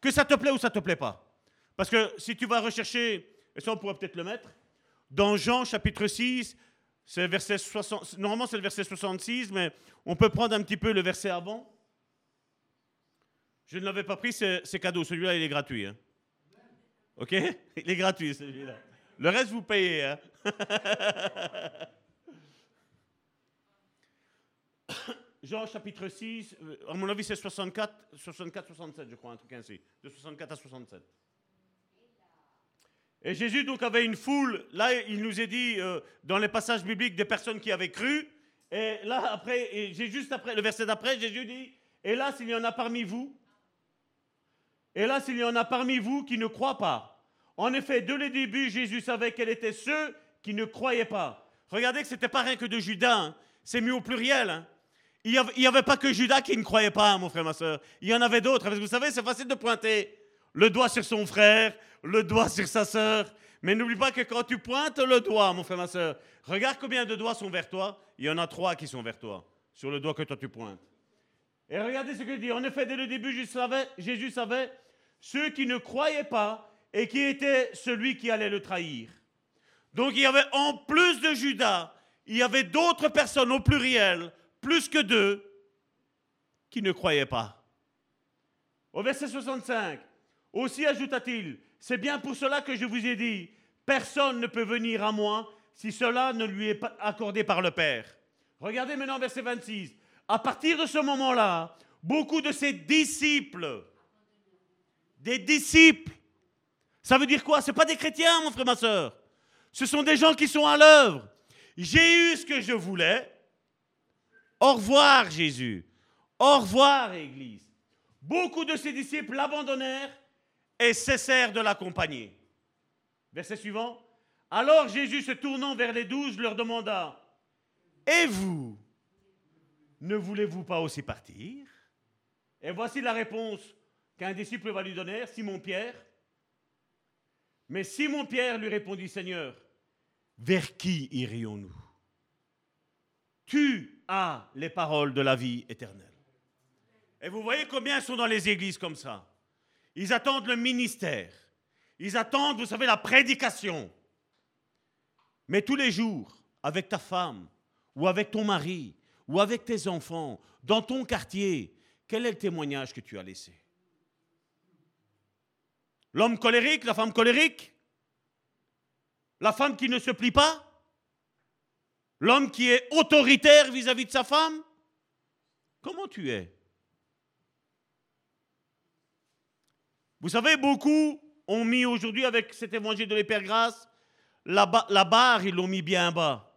Que ça te plaît ou ça ne te plaît pas. Parce que si tu vas rechercher, et ça on pourrait peut-être le mettre, dans Jean chapitre 6, c'est verset 60, normalement c'est le verset 66, mais on peut prendre un petit peu le verset avant. Je ne l'avais pas pris, c'est cadeau. Celui-là, il est gratuit. Hein. OK? [laughs] Il est gratuit, celui-là. Le reste, vous payez. Hein. [laughs] Jean chapitre 6, euh, à mon avis, c'est 64, 64, 67, je crois, un truc ainsi. De 64 à 67. Et Jésus donc avait une foule, là il nous est dit euh, dans les passages bibliques des personnes qui avaient cru, et là après, et juste après, le verset d'après, Jésus dit, et là s'il y en a parmi vous, et là s'il y en a parmi vous qui ne croient pas. En effet, dès le début, Jésus savait quels étaient ceux qui ne croyaient pas. Regardez que ce n'était pas rien que de Judas, hein. c'est mis au pluriel. Hein. Il n'y avait, pas que Judas qui ne croyait pas, mon frère, ma soeur. Il y en avait d'autres. Parce que vous savez, c'est facile de pointer le doigt sur son frère, le doigt sur sa sœur. Mais n'oublie pas que quand tu pointes le doigt, mon frère, ma soeur, regarde combien de doigts sont vers toi. Il y en a trois qui sont vers toi, sur le doigt que toi tu pointes. Et regardez ce qu'il dit. En effet, dès le début, Jésus savait ceux qui ne croyaient pas et qui étaient celui qui allait le trahir. Donc il y avait en plus de Judas, il y avait d'autres personnes au pluriel, plus que deux, qui ne croyaient pas. Au verset 65, aussi ajouta-t-il, c'est bien pour cela que je vous ai dit, personne ne peut venir à moi si cela ne lui est accordé par le Père. Regardez maintenant verset 26. À partir de ce moment-là, beaucoup de ses disciples, des disciples, ça veut dire quoi? Ce pas des chrétiens, mon frère, ma soeur. Ce sont des gens qui sont à l'œuvre. J'ai eu ce que je voulais. Au revoir, Jésus. Au revoir, Église. Beaucoup de ses disciples l'abandonnèrent et cessèrent de l'accompagner. Verset suivant. Alors Jésus, se tournant vers les douze, leur demanda, Et vous, ne voulez-vous pas aussi partir? Et voici la réponse qu'un disciple va lui donner, Simon-Pierre. Mais Simon-Pierre lui répondit, Seigneur, vers qui irions-nous Tu as les paroles de la vie éternelle. Et vous voyez combien sont dans les églises comme ça ils attendent le ministère. Ils attendent, vous savez, la prédication. Mais tous les jours, avec ta femme, ou avec ton mari, ou avec tes enfants, dans ton quartier, quel est le témoignage que tu as laissé? L'homme colérique, la femme colérique? La femme qui ne se plie pas? L'homme qui est autoritaire vis-à-vis -vis de sa femme? Comment tu es? Vous savez, beaucoup ont mis aujourd'hui avec cet évangile de l'Hypergrâce, la, la barre, ils l'ont mis bien bas.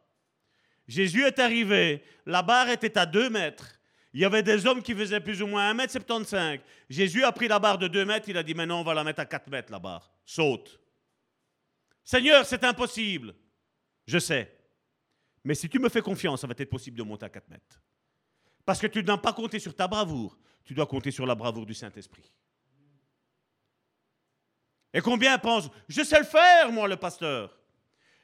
Jésus est arrivé, la barre était à 2 mètres. Il y avait des hommes qui faisaient plus ou moins 1m75. Jésus a pris la barre de 2 mètres, il a dit maintenant on va la mettre à 4 mètres la barre. Saute. Seigneur, c'est impossible. Je sais. Mais si tu me fais confiance, ça va être possible de monter à 4 mètres. Parce que tu dois pas compter sur ta bravoure, tu dois compter sur la bravoure du Saint-Esprit. Et combien pensent, je sais le faire, moi, le pasteur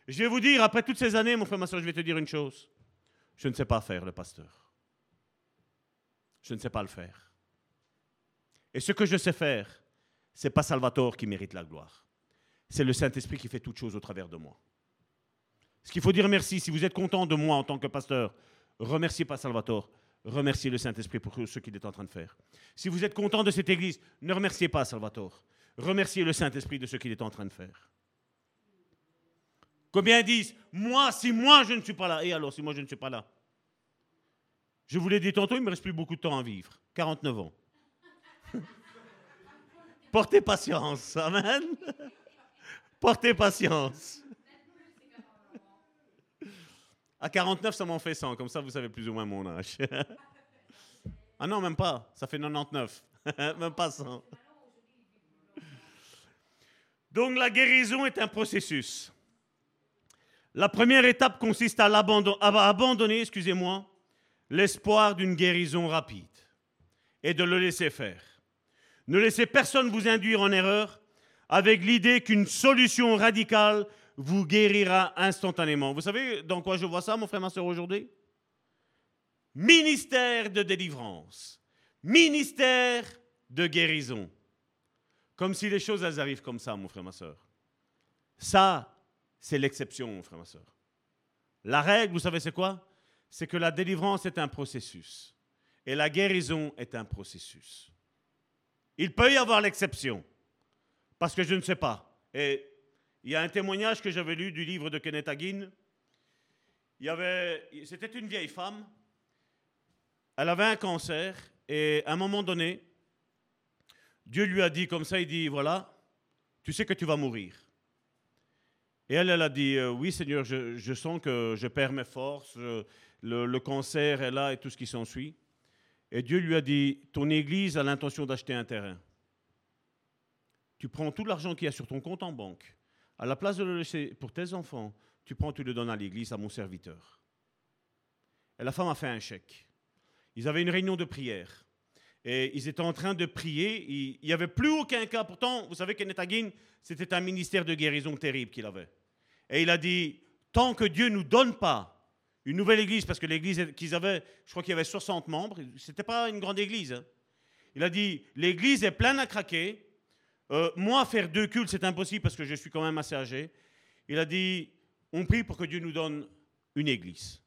Je vais vous dire, après toutes ces années, mon frère, ma soeur, je vais te dire une chose. Je ne sais pas faire le pasteur. Je ne sais pas le faire. Et ce que je sais faire, c'est pas Salvatore qui mérite la gloire. C'est le Saint-Esprit qui fait toutes choses au travers de moi. Ce qu'il faut dire merci, si vous êtes content de moi en tant que pasteur, remerciez pas Salvatore, remerciez le Saint-Esprit pour ce qu'il est en train de faire. Si vous êtes content de cette église, ne remerciez pas Salvatore, remercier le Saint-Esprit de ce qu'il est en train de faire. Combien disent, moi, si moi je ne suis pas là, et alors si moi je ne suis pas là? Je vous l'ai dit tantôt, il me reste plus beaucoup de temps à vivre. 49 ans. [laughs] Portez patience, Amen. [laughs] Portez patience. À 49, ça m'en fait 100, comme ça vous savez plus ou moins mon âge. [laughs] ah non, même pas, ça fait 99, même pas 100. Donc la guérison est un processus. La première étape consiste à, abandonner, excusez-moi, l'espoir d'une guérison rapide et de le laisser faire. Ne laissez personne vous induire en erreur avec l'idée qu'une solution radicale vous guérira instantanément. Vous savez dans quoi je vois ça, mon frère, ma soeur, aujourd'hui? Ministère de délivrance, ministère de guérison. Comme si les choses, arrivent comme ça, mon frère, ma soeur. Ça, c'est l'exception, mon frère, ma soeur. La règle, vous savez, c'est quoi? C'est que la délivrance est un processus. Et la guérison est un processus. Il peut y avoir l'exception. Parce que je ne sais pas. Et il y a un témoignage que j'avais lu du livre de Kenneth Hagin. Il y avait, c'était une vieille femme. Elle avait un cancer et à un moment donné, Dieu lui a dit comme ça, il dit, voilà, tu sais que tu vas mourir. Et elle, elle a dit, euh, oui Seigneur, je, sens que je perds mes forces, le, cancer est là et tout ce qui s'ensuit. Et Dieu lui a dit, ton église a l'intention d'acheter un terrain. Tu prends tout l'argent qu'il y a sur ton compte en banque. À la place de le laisser pour tes enfants, tu prends, tu le donnes à l'église, à mon serviteur. Et la femme a fait un chèque. Ils avaient une réunion de prière. Et ils étaient en train de prier. Il n'y avait plus aucun cas. Pourtant, vous savez Kenneth Hagin, c'était un ministère de guérison terrible qu'il avait. Et il a dit, tant que Dieu ne nous donne pas une nouvelle église, parce que l'église qu'ils avaient, je crois qu'il y avait 60 membres, ce n'était pas une grande église. Hein. Il a dit, l'église est pleine à craquer. Euh, moi, faire deux cultes, c'est impossible parce que je suis quand même assez âgé. Il a dit, on prie pour que Dieu nous donne une église.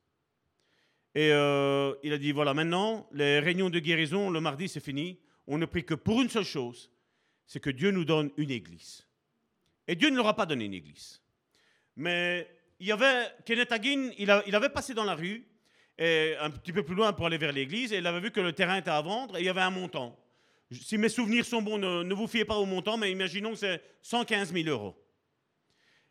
Et euh, il a dit, voilà, maintenant, les réunions de guérison, le mardi, c'est fini. On ne prie que pour une seule chose, c'est que Dieu nous donne une église. Et Dieu ne leur a pas donné une église. Mais il y avait, Kenneth Hagin, il, avait passé dans la rue, un petit peu plus loin pour aller vers l'église, et il avait vu que le terrain était à vendre, et il y avait un montant. Si mes souvenirs sont bons, ne, ne vous fiez pas au montant, mais imaginons que c'est 115 000 euros.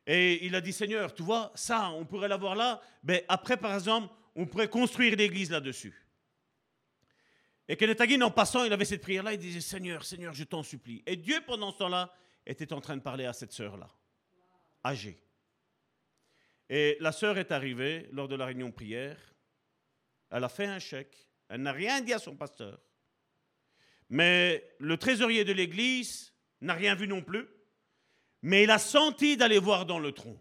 Et il a dit, Seigneur, tu vois, ça, on pourrait l'avoir là. Mais après, par exemple, on pourrait construire l'église là-dessus. Et Kenneth Hagin, en passant, il avait cette prière-là, il disait Seigneur, Seigneur, je t'en supplie. Et Dieu, pendant ce temps-là, était en train de parler à cette sœur-là, âgée. Et la sœur est arrivée lors de la réunion prière. Elle a fait un chèque. Elle n'a rien dit à son pasteur. Mais le trésorier de l'église n'a rien vu non plus. Mais il a senti d'aller voir dans le tronc.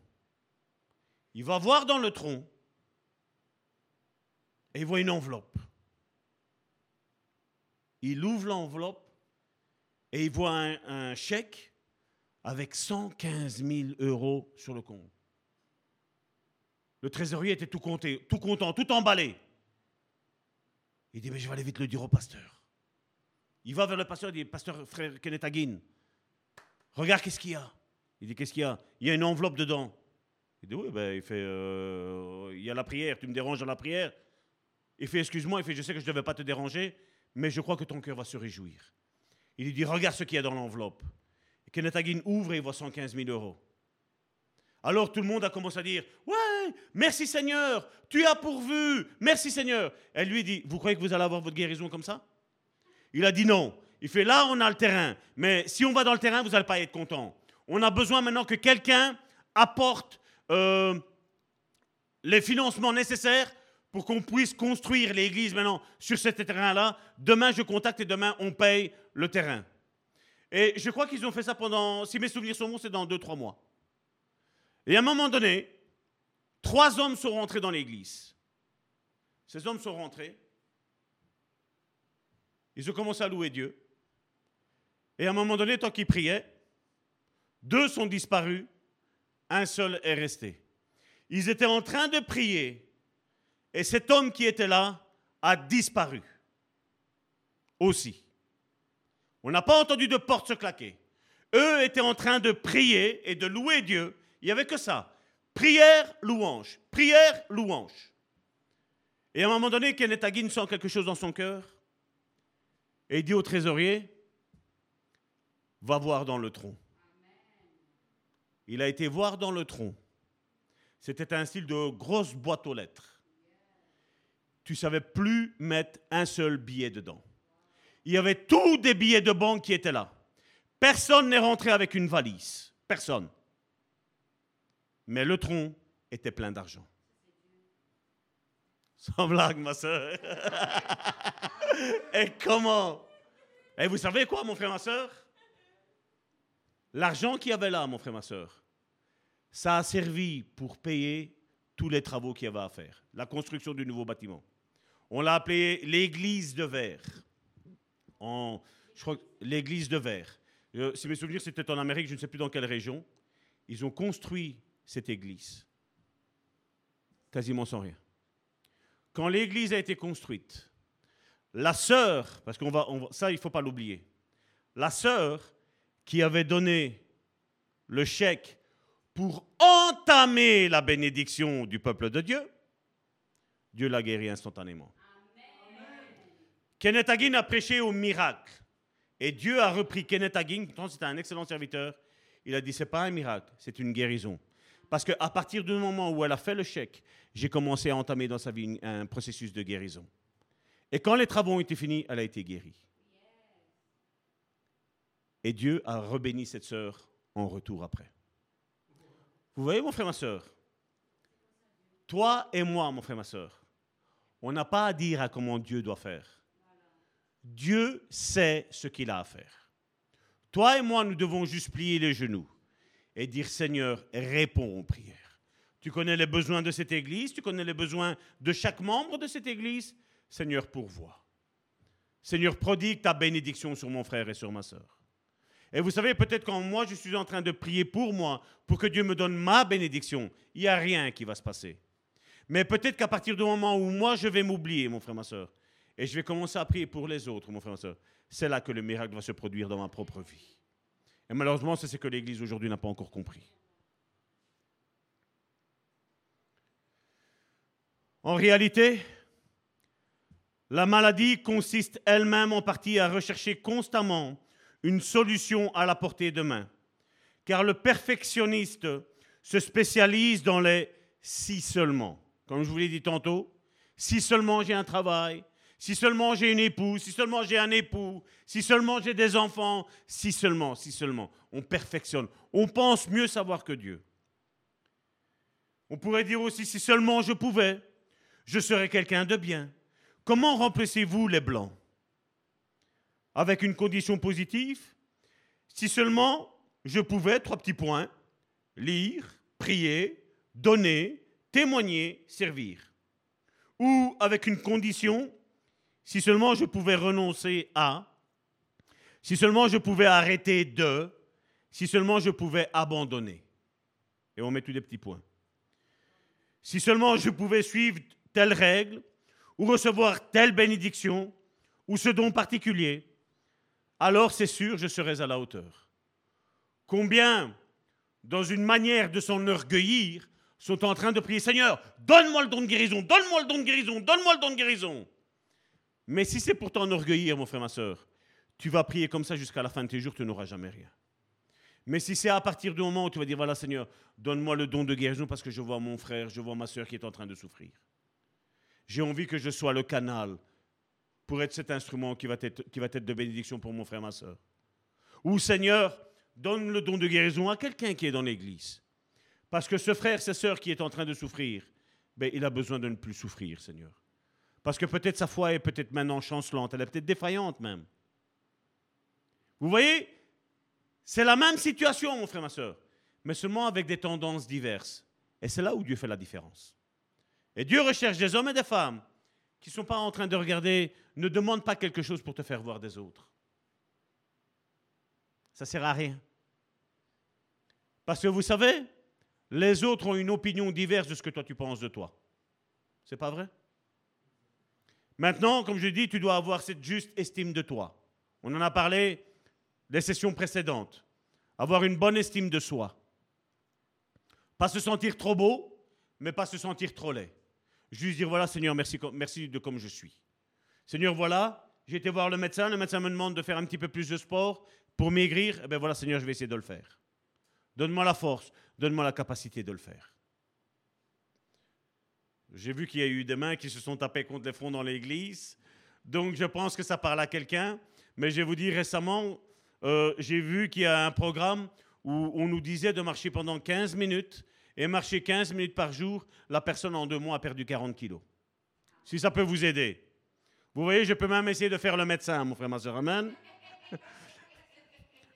Il va voir dans le tronc et il voit une enveloppe. Il ouvre l'enveloppe et il voit un, chèque avec 115 000 euros sur le compte. Le trésorier était tout, compté, tout content, tout emballé. Il dit, mais je vais aller vite le dire au pasteur. Il va vers le pasteur, il dit, pasteur frère Kenneth Hagin, regarde qu'est-ce qu'il y a. Il dit, qu'est-ce qu'il y a? Il y a une enveloppe dedans. Il dit, oui, ben, il fait, euh, il y a la prière, tu me déranges dans la prière. Il fait Excuse-moi, il fait Je sais que je ne devais pas te déranger, mais je crois que ton cœur va se réjouir. Il lui dit Regarde ce qu'il y a dans l'enveloppe. Et Kenneth Hagin ouvre et il voit 115 000 euros. Alors tout le monde a commencé à dire Ouais, merci Seigneur, tu as pourvu, merci Seigneur. Elle lui dit Vous croyez que vous allez avoir votre guérison comme ça? Il a dit non. Il fait Là, on a le terrain, mais si on va dans le terrain, vous n'allez pas être content. On a besoin maintenant que quelqu'un apporte euh, les financements nécessaires pour qu'on puisse construire l'église maintenant sur ce terrain-là. Demain, je contacte et demain, on paye le terrain. Et je crois qu'ils ont fait ça pendant, si mes souvenirs sont bons, c'est dans deux, trois mois. Et à un moment donné, trois hommes sont rentrés dans l'église. Ces hommes sont rentrés. Ils ont commencé à louer Dieu. Et à un moment donné, tant qu'ils priaient, deux sont disparus, un seul est resté. Ils étaient en train de prier et cet homme qui était là a disparu aussi. On n'a pas entendu de porte se claquer. Eux étaient en train de prier et de louer Dieu. Il n'y avait que ça. Prière, louange. Prière, louange. Et à un moment donné, Kenneth sent quelque chose dans son cœur. Et il dit au trésorier, va voir dans le tronc. Il a été voir dans le tronc. C'était un style de grosse boîte aux lettres tu savais plus mettre un seul billet dedans. Il y avait tous des billets de banque qui étaient là. Personne n'est rentré avec une valise. Personne. Mais le tronc était plein d'argent. [laughs] Sans blague, ma soeur. [laughs] Et comment? Et vous savez quoi, mon frère, ma soeur L'argent qu'il y avait là, mon frère, ma soeur, ça a servi pour payer tous les travaux qu'il y avait à faire. La construction du nouveau bâtiment. On l'a appelé l'église de verre. Je crois l'église de verre. Euh, si mes souvenirs, c'était en Amérique, je ne sais plus dans quelle région. Ils ont construit cette église, quasiment sans rien. Quand l'église a été construite, la sœur, parce qu'on va, ça, il ne faut pas l'oublier, la sœur qui avait donné le chèque pour entamer la bénédiction du peuple de Dieu, Dieu l'a guéri instantanément. Kenneth Hagin a prêché au miracle. Et Dieu a repris Kenneth Hagin, pourtant c'était un excellent serviteur. Il a dit, c'est pas un miracle, c'est une guérison. Parce qu'à partir du moment où elle a fait le chèque, j'ai commencé à entamer dans sa vie un processus de guérison. Et quand les travaux ont été finis, elle a été guérie. Et Dieu a rebéni cette sœur en retour après. Vous voyez, mon frère, ma soeur Toi et moi, mon frère, ma soeur, on n'a pas à dire à comment Dieu doit faire. Dieu sait ce qu'il a à faire. Toi et moi, nous devons juste plier les genoux et dire Seigneur, réponds aux prières. Tu connais les besoins de cette église, tu connais les besoins de chaque membre de cette église. Seigneur, pourvois. Seigneur, prodigue ta bénédiction sur mon frère et sur ma soeur. Et vous savez, peut-être quand moi je suis en train de prier pour moi, pour que Dieu me donne ma bénédiction, il n'y a rien qui va se passer. Mais peut-être qu'à partir du moment où moi je vais m'oublier, mon frère, ma soeur, et je vais commencer à prier pour les autres, mon frère, ma soeur, c'est là que le miracle va se produire dans ma propre vie. Et malheureusement, c'est ce que l'Église aujourd'hui n'a pas encore compris. En réalité, la maladie consiste elle-même en partie à rechercher constamment une solution à la portée de main. Car le perfectionniste se spécialise dans les si seulement. Comme je vous l'ai dit tantôt, si seulement j'ai un travail, si seulement j'ai une épouse, si seulement j'ai un époux, si seulement j'ai des enfants, si seulement, si seulement. On perfectionne. On pense mieux savoir que Dieu. On pourrait dire aussi, si seulement je pouvais, je serais quelqu'un de bien. Comment remplacez-vous les blancs? Avec une condition positive? Si seulement je pouvais, trois petits points, lire, prier, donner, témoigner, servir. Ou avec une condition si seulement je pouvais renoncer à, si seulement je pouvais arrêter de, si seulement je pouvais abandonner. Et on met tous des petits points. Si seulement je pouvais suivre telle règle, ou recevoir telle bénédiction, ou ce don particulier, alors c'est sûr, je serais à la hauteur. Combien, dans une manière de s'enorgueillir, sont en train de prier Seigneur, donne-moi le don de guérison, donne-moi le don de guérison, donne-moi le don de guérison. Mais si c'est pour t'enorgueillir, mon frère, ma soeur, tu vas prier comme ça jusqu'à la fin de tes jours, tu n'auras jamais rien. Mais si c'est à partir du moment où tu vas dire, voilà Seigneur, donne-moi le don de guérison parce que je vois mon frère, je vois ma soeur qui est en train de souffrir. J'ai envie que je sois le canal pour être cet instrument qui va être, de bénédiction pour mon frère, ma soeur. Ou Seigneur, donne le don de guérison à quelqu'un qui est dans l'église. Parce que ce frère, cette soeur qui est en train de souffrir, ben, il a besoin de ne plus souffrir, Seigneur. Parce que peut-être sa foi est peut-être maintenant chancelante, elle est peut-être défaillante même. Vous voyez C'est la même situation, mon frère, ma soeur, mais seulement avec des tendances diverses. Et c'est là où Dieu fait la différence. Et Dieu recherche des hommes et des femmes qui ne sont pas en train de regarder, ne demandent pas quelque chose pour te faire voir des autres. Ça ne sert à rien. Parce que vous savez, les autres ont une opinion diverse de ce que toi tu penses de toi. C'est pas vrai? Maintenant, comme je dis, tu dois avoir cette juste estime de toi. On en a parlé des sessions précédentes. Avoir une bonne estime de soi. Pas se sentir trop beau, mais pas se sentir trop laid. Juste dire, voilà Seigneur, merci, merci de comme je suis. Seigneur, voilà, j'ai été voir le médecin, le médecin me demande de faire un petit peu plus de sport pour maigrir. Eh bien voilà Seigneur, je vais essayer de le faire. Donne-moi la force, donne-moi la capacité de le faire. J'ai vu qu'il y a eu des mains qui se sont tapées contre les fronts dans l'église. Donc je pense que ça parle à quelqu'un. Mais je vous dire récemment, euh, j'ai vu qu'il y a un programme où on nous disait de marcher pendant 15 minutes. Et marcher 15 minutes par jour, la personne en deux mois a perdu 40 kilos. Si ça peut vous aider. Vous voyez, je peux même essayer de faire le médecin, mon frère, ma soeur. Amen.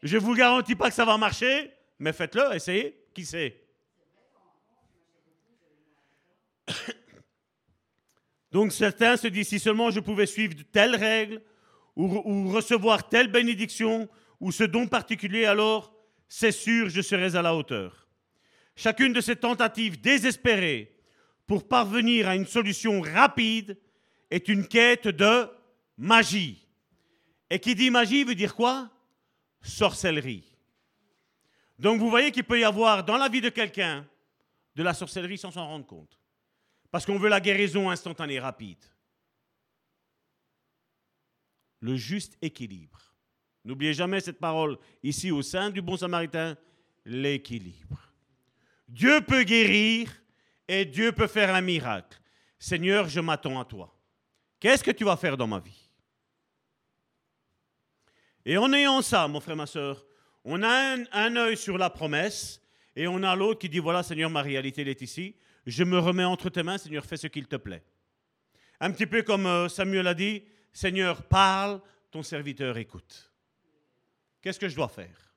Je ne vous garantis pas que ça va marcher, mais faites-le, essayez. Qui sait? Donc certains se disent, si seulement je pouvais suivre telle règle, ou, recevoir telle bénédiction, ou ce don particulier, alors c'est sûr, je serai à la hauteur. Chacune de ces tentatives désespérées pour parvenir à une solution rapide est une quête de magie. Et qui dit magie veut dire quoi? Sorcellerie. Donc vous voyez qu'il peut y avoir dans la vie de quelqu'un de la sorcellerie sans s'en rendre compte. Parce qu'on veut la guérison instantanée, rapide. Le juste équilibre. N'oubliez jamais cette parole ici au sein du bon samaritain, l'équilibre. Dieu peut guérir et Dieu peut faire un miracle. Seigneur, je m'attends à toi. Qu'est-ce que tu vas faire dans ma vie? Et en ayant ça, mon frère, ma soeur, on a un, œil sur la promesse et on a l'autre qui dit, voilà Seigneur, ma réalité est ici. Je me remets entre tes mains, Seigneur, fais ce qu'il te plaît. Un petit peu comme euh, Samuel a dit, Seigneur, parle, ton serviteur écoute. Qu'est-ce que je dois faire?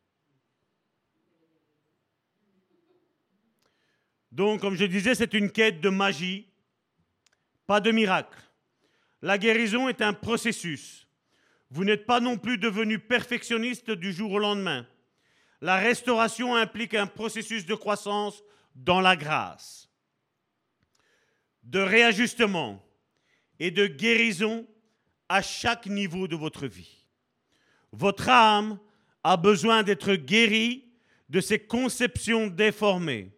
Donc, comme je disais, c'est une quête de magie, pas de miracle. La guérison est un processus. Vous n'êtes pas non plus devenu perfectionniste du jour au lendemain. La restauration implique un processus de croissance dans la grâce, de réajustement et de guérison à chaque niveau de votre vie. Votre âme a besoin d'être guérie de ses conceptions déformées.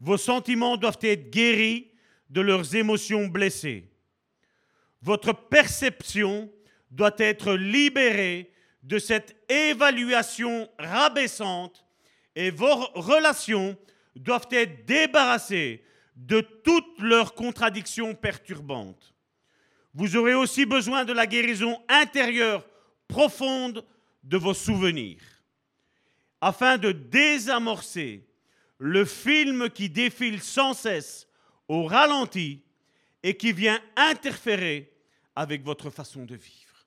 Vos sentiments doivent être guéris de leurs émotions blessées. Votre perception doit être libérée de cette évaluation rabaissante et vos relations doivent être débarrassées de toutes leurs contradictions perturbantes. Vous aurez aussi besoin de la guérison intérieure profonde de vos souvenirs, afin de désamorcer le film qui défile sans cesse au ralenti et qui vient interférer avec votre façon de vivre.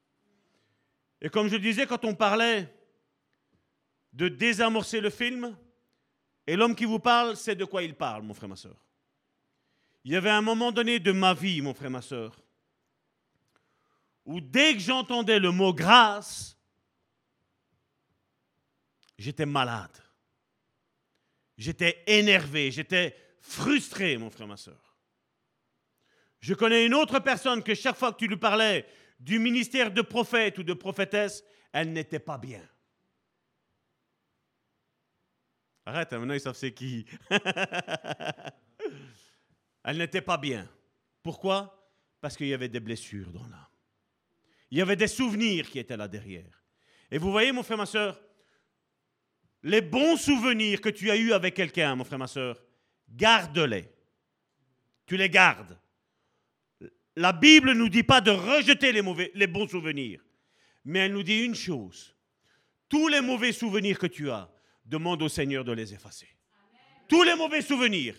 Et comme je disais, quand on parlait de désamorcer le film, et l'homme qui vous parle sait de quoi il parle, mon frère, ma soeur. Il y avait un moment donné de ma vie, mon frère, ma soeur, où dès que j'entendais le mot grâce, j'étais malade. J'étais énervé, j'étais frustré, mon frère, ma soeur. Je connais une autre personne que chaque fois que tu lui parlais du ministère de prophète ou de prophétesse, elle n'était pas bien. Arrête, maintenant ils savent c'est qui? [laughs] elle n'était pas bien. Pourquoi? Parce qu'il y avait des blessures dans l'âme. Il y avait des souvenirs qui étaient là derrière. Et vous voyez, mon frère, ma soeur, les bons souvenirs que tu as eus avec quelqu'un, mon frère, ma soeur, garde-les. Tu les gardes. La Bible ne nous dit pas de rejeter les, mauvais, les bons souvenirs, mais elle nous dit une chose. Tous les mauvais souvenirs que tu as, demande au Seigneur de les effacer. Tous les mauvais souvenirs,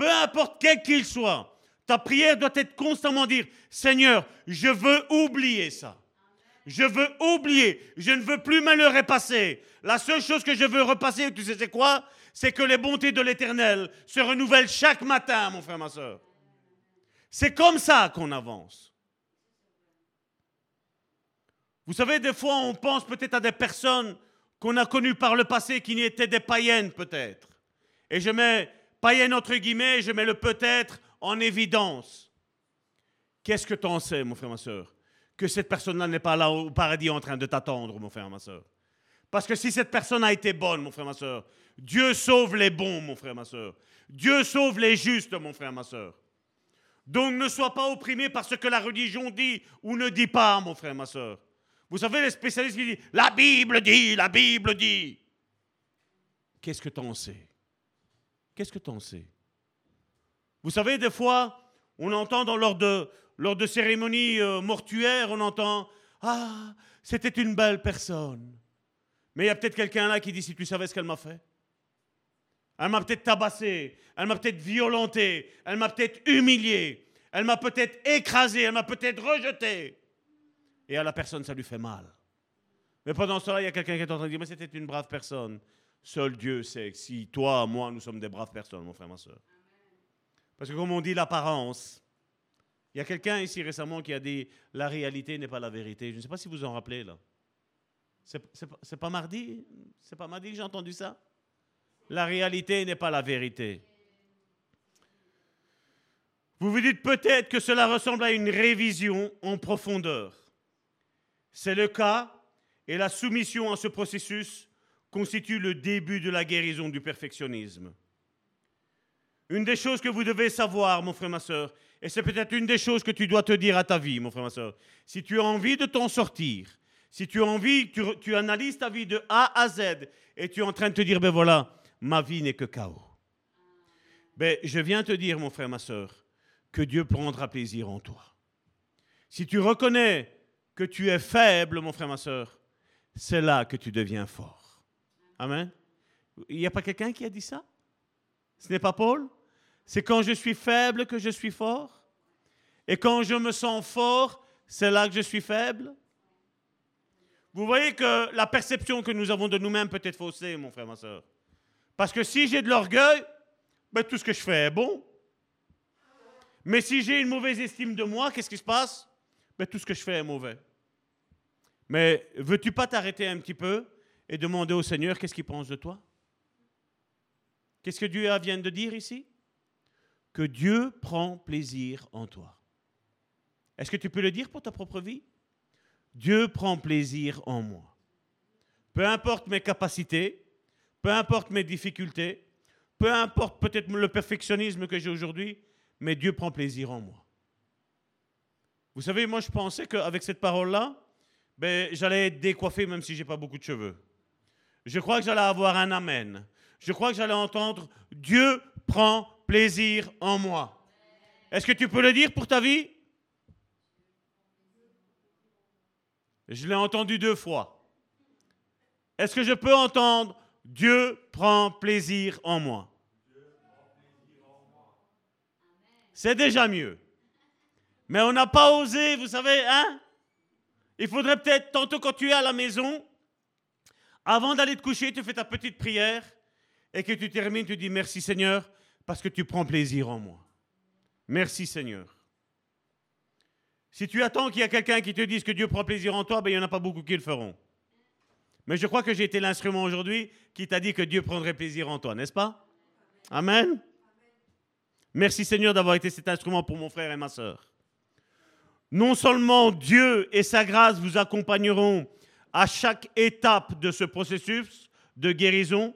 peu importe quels qu'ils soient, ta prière doit être constamment dire, Seigneur, je veux oublier ça. Je veux oublier. Je ne veux plus me le repasser. La seule chose que je veux repasser, tu sais c'est quoi? C'est que les bontés de l'Éternel se renouvellent chaque matin, mon frère, ma soeur. C'est comme ça qu'on avance. Vous savez, des fois, on pense peut-être à des personnes qu'on a connues par le passé qui étaient des païennes, peut-être. Et je mets païenne entre guillemets, je mets le peut-être en évidence. Qu'est-ce que tu en sais, mon frère, ma soeur que cette personne-là n'est pas là au paradis en train de t'attendre, mon frère, ma soeur. Parce que si cette personne a été bonne, mon frère, ma soeur, Dieu sauve les bons, mon frère, ma soeur. Dieu sauve les justes, mon frère, ma soeur. Donc ne sois pas opprimé par ce que la religion dit ou ne dit pas, mon frère, ma soeur. Vous savez, les spécialistes qui disent La Bible dit, la Bible dit. Qu'est-ce que tu en sais? Qu'est-ce que tu en sais? Vous savez, des fois, on entend l'ordre de, lors de cérémonies euh, mortuaires, on entend Ah, c'était une belle personne. Mais il y a peut-être quelqu'un là qui dit Si tu savais ce qu'elle m'a fait. Elle m'a peut-être tabassé, elle m'a peut-être violenté, elle m'a peut-être humilié, elle m'a peut-être écrasé, elle m'a peut-être rejeté. Et à la personne, ça lui fait mal. Mais pendant cela, il y a quelqu'un qui est en train de dire Mais c'était une brave personne. Seul Dieu sait si toi, moi, nous sommes des braves personnes, mon frère, ma soeur. Parce que comme on dit l'apparence, il y a quelqu'un ici récemment qui a dit la réalité n'est pas la vérité. Je ne sais pas si vous en rappelez là. C'est pas mardi? C'est pas mardi que j'ai entendu ça? La réalité n'est pas la vérité. Vous vous dites peut-être que cela ressemble à une révision en profondeur. C'est le cas et la soumission à ce processus constitue le début de la guérison du perfectionnisme. Une des choses que vous devez savoir, mon frère, ma soeur, et c'est peut-être une des choses que tu dois te dire à ta vie, mon frère, ma soeur, si tu as envie de t'en sortir, si tu as envie, tu, analyses ta vie de A à Z, et tu es en train de te dire, ben voilà, ma vie n'est que chaos. Ben, je viens te dire, mon frère, ma soeur, que Dieu prendra plaisir en toi. Si tu reconnais que tu es faible, mon frère, ma soeur, c'est là que tu deviens fort. Amen. Il n'y a pas quelqu'un qui a dit ça? Ce n'est pas Paul? C'est quand je suis faible que je suis fort? Et quand je me sens fort, c'est là que je suis faible? Vous voyez que la perception que nous avons de nous-mêmes peut être faussée, mon frère, ma soeur. Parce que si j'ai de l'orgueil, ben, tout ce que je fais est bon. Mais si j'ai une mauvaise estime de moi, qu'est-ce qui se passe? Ben, Tout ce que je fais est mauvais. Mais veux-tu pas t'arrêter un petit peu? Et demander au Seigneur qu'est-ce qu'il pense de toi? Qu'est-ce que Dieu vient de dire ici? Que Dieu prend plaisir en toi. Est-ce que tu peux le dire pour ta propre vie? Dieu prend plaisir en moi. Peu importe mes capacités, peu importe mes difficultés, peu importe peut-être le perfectionnisme que j'ai aujourd'hui, mais Dieu prend plaisir en moi. Vous savez, moi je pensais qu'avec cette parole-là, ben, j'allais être décoiffé même si j'ai pas beaucoup de cheveux. Je crois que j'allais avoir un amen. Je crois que j'allais entendre Dieu prend plaisir en moi. Est-ce que tu peux le dire pour ta vie? Je l'ai entendu deux fois. Est-ce que je peux entendre Dieu prend plaisir en moi? C'est déjà mieux. Mais on n'a pas osé, vous savez, hein? Il faudrait peut-être, tantôt quand tu es à la maison, avant d'aller te coucher, tu fais ta petite prière et que tu termines, tu dis merci Seigneur, parce que tu prends plaisir en moi. Merci Seigneur. Si tu attends qu'il y a quelqu'un qui te dise que Dieu prend plaisir en toi, ben, il n'y en a pas beaucoup qui le feront. Mais je crois que j'ai été l'instrument aujourd'hui qui t'a dit que Dieu prendrait plaisir en toi, n'est-ce pas? Amen. Merci Seigneur d'avoir été cet instrument pour mon frère et ma soeur. Non seulement Dieu et sa grâce vous accompagneront à chaque étape de ce processus de guérison,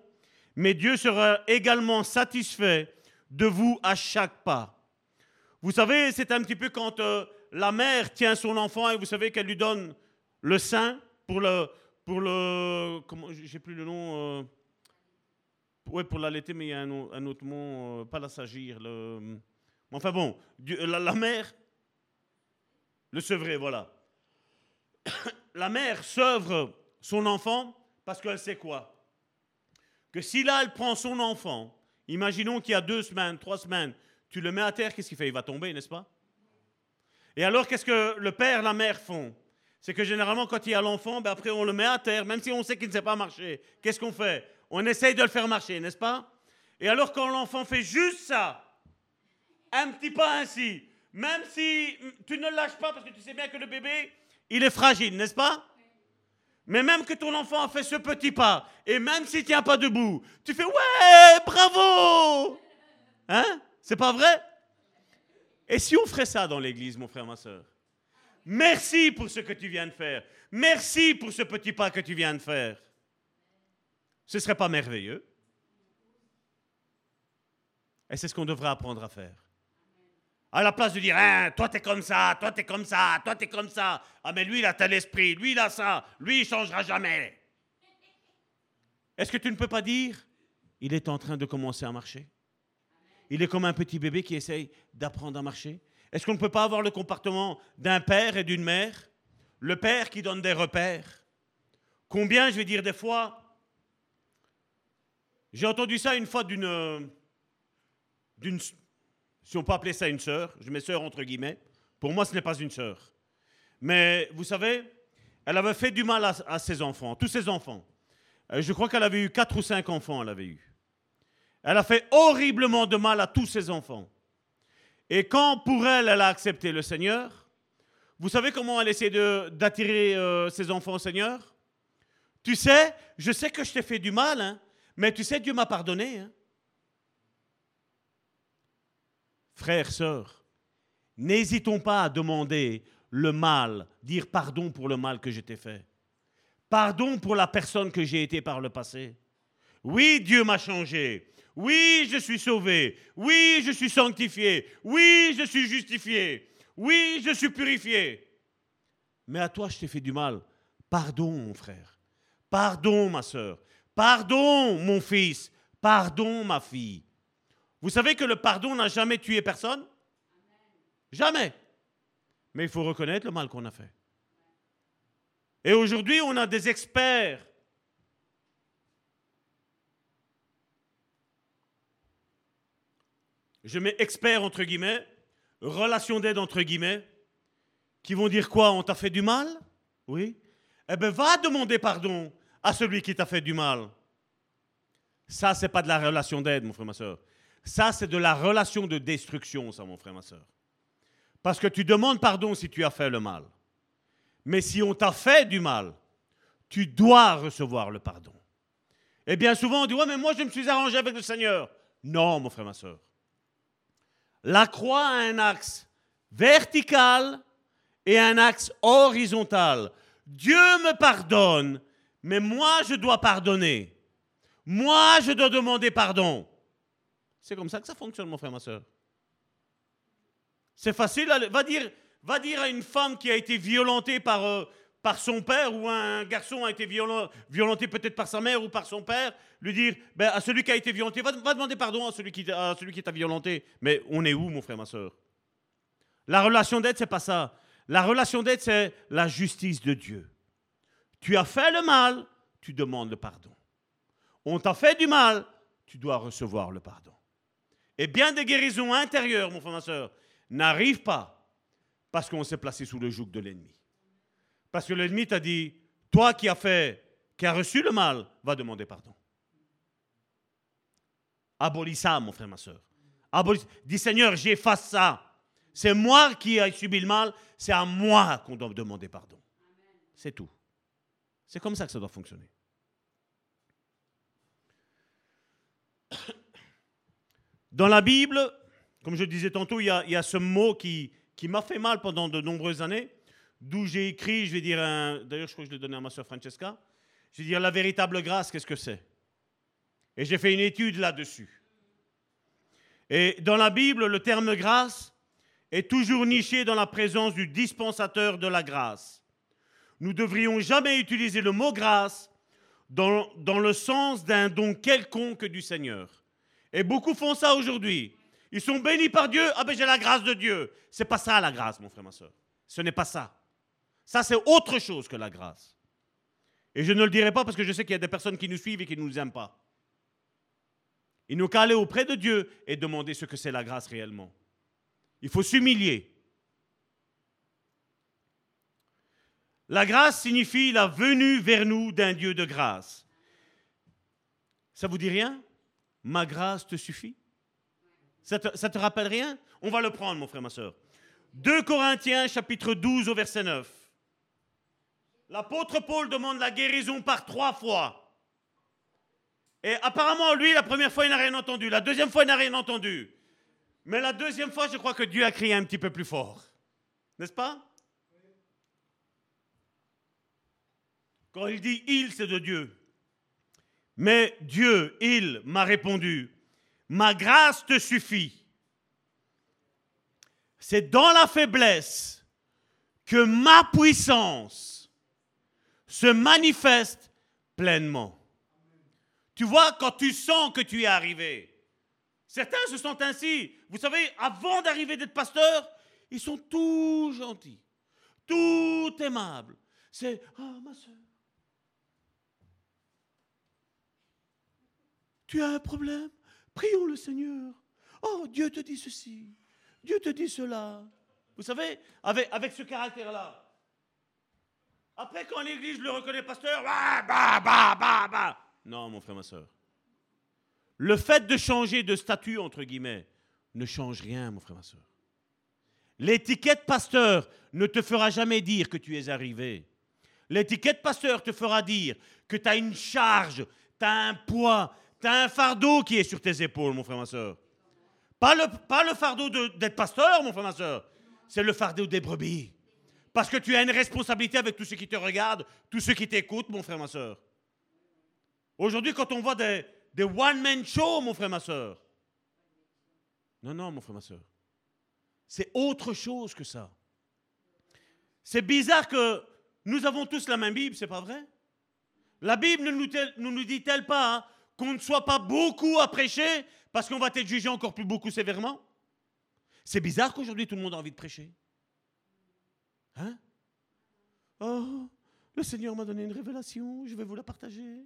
mais Dieu sera également satisfait de vous à chaque pas. Vous savez, c'est un petit peu quand euh, la mère tient son enfant et vous savez qu'elle lui donne le sein pour le, pour le, comment, j'ai plus le nom, euh, ouais, pour l'allaiter, mais il y a un, autre mot, euh, pas la sagir, le, enfin bon, la, la mère, le sevrer, voilà. [coughs] la mère sevre son enfant parce qu'elle sait quoi? Que si là elle prend son enfant Imaginons qu'il y a deux semaines, trois semaines, tu le mets à terre, qu'est-ce qu'il fait? Il va tomber, n'est-ce pas? Et alors, qu'est-ce que le père, la mère font? C'est que généralement, quand il y a l'enfant, ben après, on le met à terre, même si on sait qu'il ne sait pas marcher. Qu'est-ce qu'on fait? On essaye de le faire marcher, n'est-ce pas? Et alors, quand l'enfant fait juste ça, un petit pas ainsi, même si tu ne lâches pas parce que tu sais bien que le bébé, il est fragile, n'est-ce pas? Mais même que ton enfant a fait ce petit pas, et même s'il ne tient pas debout, tu fais Ouais, bravo Hein? C'est pas vrai? Et si on ferait ça dans l'église, mon frère, ma soeur Merci pour ce que tu viens de faire. Merci pour ce petit pas que tu viens de faire. Ce ne serait pas merveilleux? Et c'est ce qu'on devrait apprendre à faire. À la place de dire, hein, toi t'es comme ça, toi t'es comme ça, toi t'es comme ça. Ah mais lui il a tel esprit, lui il a ça, lui il changera jamais. Est-ce que tu ne peux pas dire, il est en train de commencer à marcher? Il est comme un petit bébé qui essaye d'apprendre à marcher. Est-ce qu'on ne peut pas avoir le comportement d'un père et d'une mère? Le père qui donne des repères. Combien, je vais dire des fois, j'ai entendu ça une fois d'une d'une si on peut appeler ça une sœur, je mets sœur entre guillemets, pour moi ce n'est pas une sœur. Mais vous savez, elle avait fait du mal à, ses enfants, tous ses enfants. Euh, je crois qu'elle avait eu quatre ou cinq enfants, elle avait eu. Elle a fait horriblement de mal à tous ses enfants. Et quand pour elle, elle a accepté le Seigneur, vous savez comment elle essaie d'attirer euh, ses enfants au Seigneur? Tu sais, je sais que je t'ai fait du mal, hein, mais tu sais, Dieu m'a pardonné. Hein. Frères, sœurs, n'hésitons pas à demander le mal, dire pardon pour le mal que je t'ai fait. Pardon pour la personne que j'ai été par le passé. Oui, Dieu m'a changé. Oui, je suis sauvé. Oui, je suis sanctifié. Oui, je suis justifié. Oui, je suis purifié. Mais à toi, je t'ai fait du mal. Pardon, mon frère. Pardon, ma soeur. Pardon, mon fils. Pardon, ma fille. Vous savez que le pardon n'a jamais tué personne? Jamais. Mais il faut reconnaître le mal qu'on a fait. Et aujourd'hui, on a des experts. Je mets experts entre guillemets, relation d'aide entre guillemets, qui vont dire quoi? On t'a fait du mal? Oui. Eh bien, va demander pardon à celui qui t'a fait du mal. Ça, c'est pas de la relation d'aide, mon frère, ma soeur. Ça, c'est de la relation de destruction, ça, mon frère, ma soeur. Parce que tu demandes pardon si tu as fait le mal. Mais si on t'a fait du mal, tu dois recevoir le pardon. Et bien souvent, on dit, ouais, mais moi, je me suis arrangé avec le Seigneur. Non, mon frère, ma soeur. La croix a un axe vertical et un axe horizontal. Dieu me pardonne, mais moi, je dois pardonner. Moi, je dois demander pardon. C'est comme ça que ça fonctionne, mon frère, ma soeur. C'est facile. Va dire, va dire à une femme qui a été violentée par, euh, par son père ou un garçon a été violenté peut-être par sa mère ou par son père, lui dire ben, à celui qui a été violenté, va, demander pardon à celui qui, t'a violenté. Mais on est où, mon frère, ma soeur? La relation d'aide, c'est pas ça. La relation d'aide, c'est la justice de Dieu. Tu as fait le mal, tu demandes le pardon. On t'a fait du mal, tu dois recevoir le pardon. Et bien des guérisons intérieures, mon frère, ma soeur, n'arrive pas parce qu'on s'est placé sous le joug de l'ennemi. Parce que l'ennemi t'a dit, toi qui as fait, qui as reçu le mal, va demander pardon. Abolis ça, mon frère, ma soeur. Dis Seigneur, j'efface ça. C'est moi qui ai subi le mal, c'est à moi qu'on doit demander pardon. C'est tout. C'est comme ça que ça doit fonctionner. Dans la Bible, comme je disais tantôt, il y a, ce mot qui, m'a fait mal pendant de nombreuses années, d'où j'ai écrit, je vais dire, d'ailleurs je crois que je l'ai donné à ma soeur Francesca, je vais dire la véritable grâce, qu'est-ce que c'est? Et j'ai fait une étude là-dessus. Et dans la Bible, le terme grâce est toujours niché dans la présence du dispensateur de la grâce. Nous devrions jamais utiliser le mot grâce dans le sens d'un don quelconque du Seigneur. Et beaucoup font ça aujourd'hui. Ils sont bénis par Dieu. Ah ben j'ai la grâce de Dieu. C'est pas ça la grâce, mon frère, ma soeur. Ce n'est pas ça. Ça, c'est autre chose que la grâce. Et je ne le dirai pas parce que je sais qu'il y a des personnes qui nous suivent et qui ne nous aiment pas. Il nous qu'à aller auprès de Dieu et demander ce que c'est la grâce réellement. Il faut s'humilier. La grâce signifie la venue vers nous d'un Dieu de grâce. Ça vous dit rien? Ma grâce te suffit ça te, te rappelle rien? On va le prendre, mon frère, ma soeur. 2 Corinthiens, chapitre 12, au verset 9. L'apôtre Paul demande la guérison par trois fois. Et apparemment, lui, la première fois, il n'a rien entendu. La deuxième fois, il n'a rien entendu. Mais la deuxième fois, je crois que Dieu a crié un petit peu plus fort. N'est-ce pas? Quand il dit il, c'est de Dieu. Mais Dieu, il, m'a répondu, ma grâce te suffit. C'est dans la faiblesse que ma puissance se manifeste pleinement. Tu vois, quand tu sens que tu es arrivé, certains se sentent ainsi. Vous savez, avant d'arriver d'être pasteur, ils sont tout gentils, tout aimables. C'est, soeur, tu as un problème Prions le Seigneur. Oh, Dieu te dit ceci. Dieu te dit cela. Vous savez, avec, ce caractère-là. Après, quand l'Église le reconnaît pasteur, bah, bah, bah, bah, bah. Non, mon frère, ma soeur. Le fait de changer de statut, entre guillemets, ne change rien, mon frère, ma soeur. L'étiquette pasteur ne te fera jamais dire que tu es arrivé. L'étiquette pasteur te fera dire que tu as une charge, tu as un poids, tu as un fardeau qui est sur tes épaules, mon frère, ma soeur. Pas le, fardeau d'être pasteur, mon frère, ma soeur. C'est le fardeau des brebis. Parce que tu as une responsabilité avec tous ceux qui te regardent, tous ceux qui t'écoutent, mon frère, ma soeur. Aujourd'hui, quand on voit des, one-man shows, mon frère, ma soeur. Non, non, mon frère, ma soeur. C'est autre chose que ça. C'est bizarre que nous avons tous la même Bible, c'est pas vrai? La Bible ne nous, nous dit-elle pas hein, qu'on ne soit pas beaucoup à prêcher parce qu'on va être jugé encore plus beaucoup sévèrement C'est bizarre qu'aujourd'hui tout le monde a envie de prêcher. Hein? Oh, le Seigneur m'a donné une révélation, je vais vous la partager.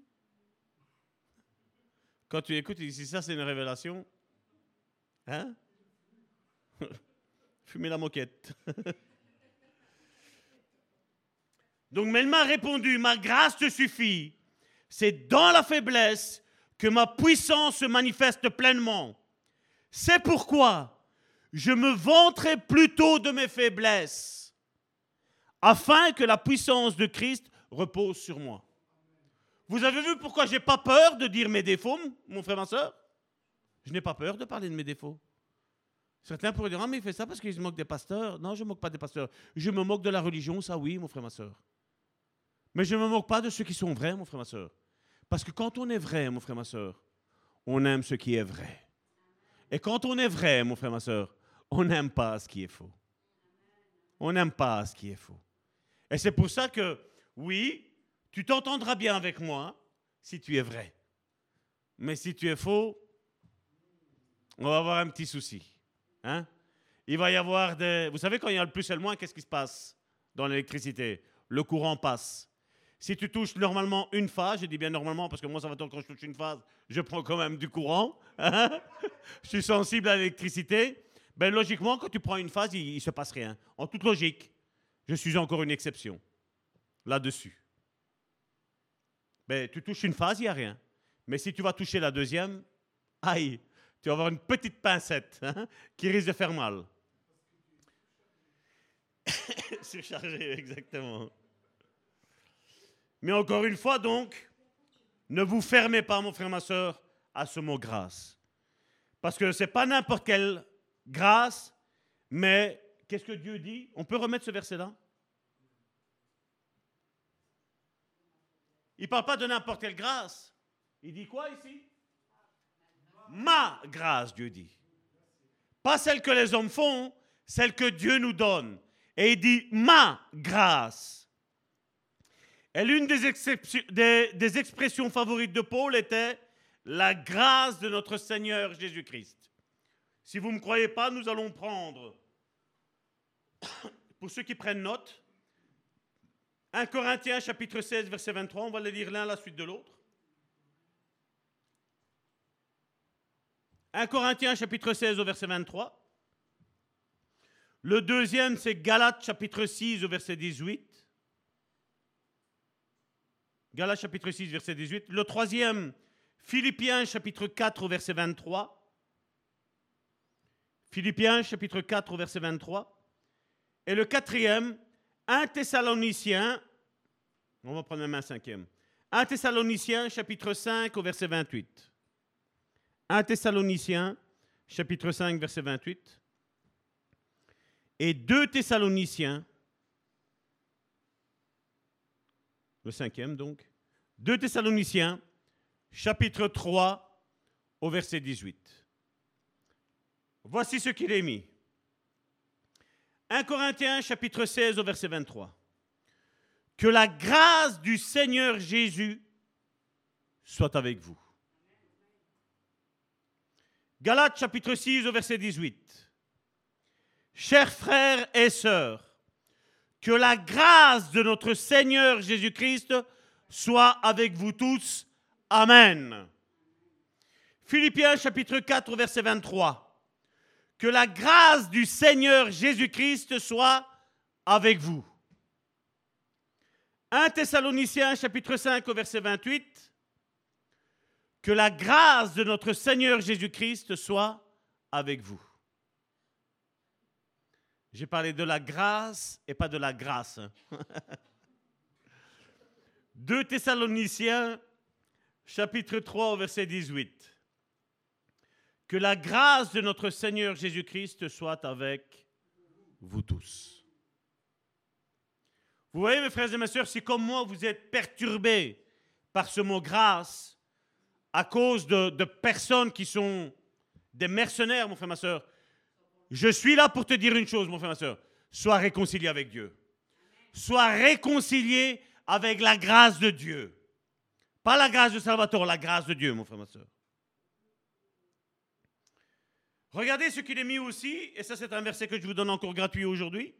Quand tu écoutes, si ça c'est une révélation, hein? [laughs] Fumer la moquette. [laughs] Donc, mais elle m'a répondu, ma grâce te suffit. C'est dans la faiblesse que ma puissance se manifeste pleinement. C'est pourquoi je me vanterai plutôt de mes faiblesses, afin que la puissance de Christ repose sur moi. Vous avez vu pourquoi je n'ai pas peur de dire mes défauts, mon frère, ma soeur Je n'ai pas peur de parler de mes défauts. Certains pourraient dire, ah, mais il fait ça parce qu'il se moque des pasteurs. Non, je ne me moque pas des pasteurs. Je me moque de la religion, ça oui, mon frère, ma soeur. Mais je ne me moque pas de ceux qui sont vrais, mon frère, ma soeur. Parce que quand on est vrai, mon frère, ma soeur, on aime ce qui est vrai. Et quand on est vrai, mon frère, ma soeur, on n'aime pas ce qui est faux. On n'aime pas ce qui est faux. Et c'est pour ça que, oui, tu t'entendras bien avec moi si tu es vrai. Mais si tu es faux, on va avoir un petit souci. Hein? Il va y avoir des... Vous savez, quand il y a le plus et le moins, qu'est-ce qui se passe dans l'électricité? Le courant passe. Si tu touches normalement une phase, je dis bien normalement parce que moi ça va tant quand je touche une phase, je prends quand même du courant. [laughs] Hein? je suis sensible à l'électricité. Ben logiquement, quand tu prends une phase, il ne se passe rien. En toute logique, je suis encore une exception là-dessus. Ben, tu touches une phase, il n'y a rien. Mais si tu vas toucher la deuxième, aïe, tu vas avoir une petite pincette hein, qui risque de faire mal. [coughs] Surchargé, exactement. Mais encore une fois, donc, ne vous fermez pas, mon frère, ma soeur, à ce mot grâce. Parce que ce n'est pas n'importe quelle grâce, mais qu'est-ce que Dieu dit? On peut remettre ce verset-là? Il ne parle pas de n'importe quelle grâce. Il dit quoi ici? Ma grâce, Dieu dit. Pas celle que les hommes font, celle que Dieu nous donne. Et il dit ma grâce. Et l'une des, expressions favorites de Paul était la grâce de notre Seigneur Jésus-Christ. Si vous ne me croyez pas, nous allons prendre, [coughs] pour ceux qui prennent note, 1 Corinthiens chapitre 16, verset 23, on va les lire l'un à la suite de l'autre. 1 Corinthiens chapitre 16 au verset 23. Le deuxième, c'est Galates chapitre 6 au verset 18. Galates chapitre 6, verset 18. Le troisième, Philippiens chapitre 4, verset 23. Philippiens chapitre 4, verset 23. Et le quatrième, 1 Thessaloniciens, on va prendre même un cinquième. 1 Thessaloniciens chapitre 5 au verset 28. 1 Thessaloniciens chapitre 5 verset 28. Et 2 Thessaloniciens le cinquième donc. 2 Thessaloniciens, chapitre 3, au verset 18. Voici ce qu'il est mis. 1 Corinthiens, chapitre 16, au verset 23. Que la grâce du Seigneur Jésus soit avec vous. Galates, chapitre 6, au verset 18. Chers frères et sœurs, que la grâce de notre Seigneur Jésus-Christ soit avec vous tous. Amen. Philippiens chapitre 4 verset 23. Que la grâce du Seigneur Jésus-Christ soit avec vous. 1 Thessaloniciens chapitre 5 au verset 28. Que la grâce de notre Seigneur Jésus-Christ soit avec vous. J'ai parlé de la grâce et pas de la grâce. [laughs] 2 Thessaloniciens, chapitre 3, verset 18. Que la grâce de notre Seigneur Jésus-Christ soit avec vous tous. Vous voyez, mes frères et mes sœurs, si comme moi vous êtes perturbés par ce mot grâce à cause de, de personnes qui sont des mercenaires, mon frère, ma soeur, je suis là pour te dire une chose, mon frère, ma soeur. Sois réconcilié avec Dieu. Sois réconcilié avec la grâce de Dieu. Pas la grâce de Salvatore, la grâce de Dieu, mon frère, ma soeur. Regardez ce qu'il est mis aussi, et ça c'est un verset que je vous donne encore gratuit aujourd'hui.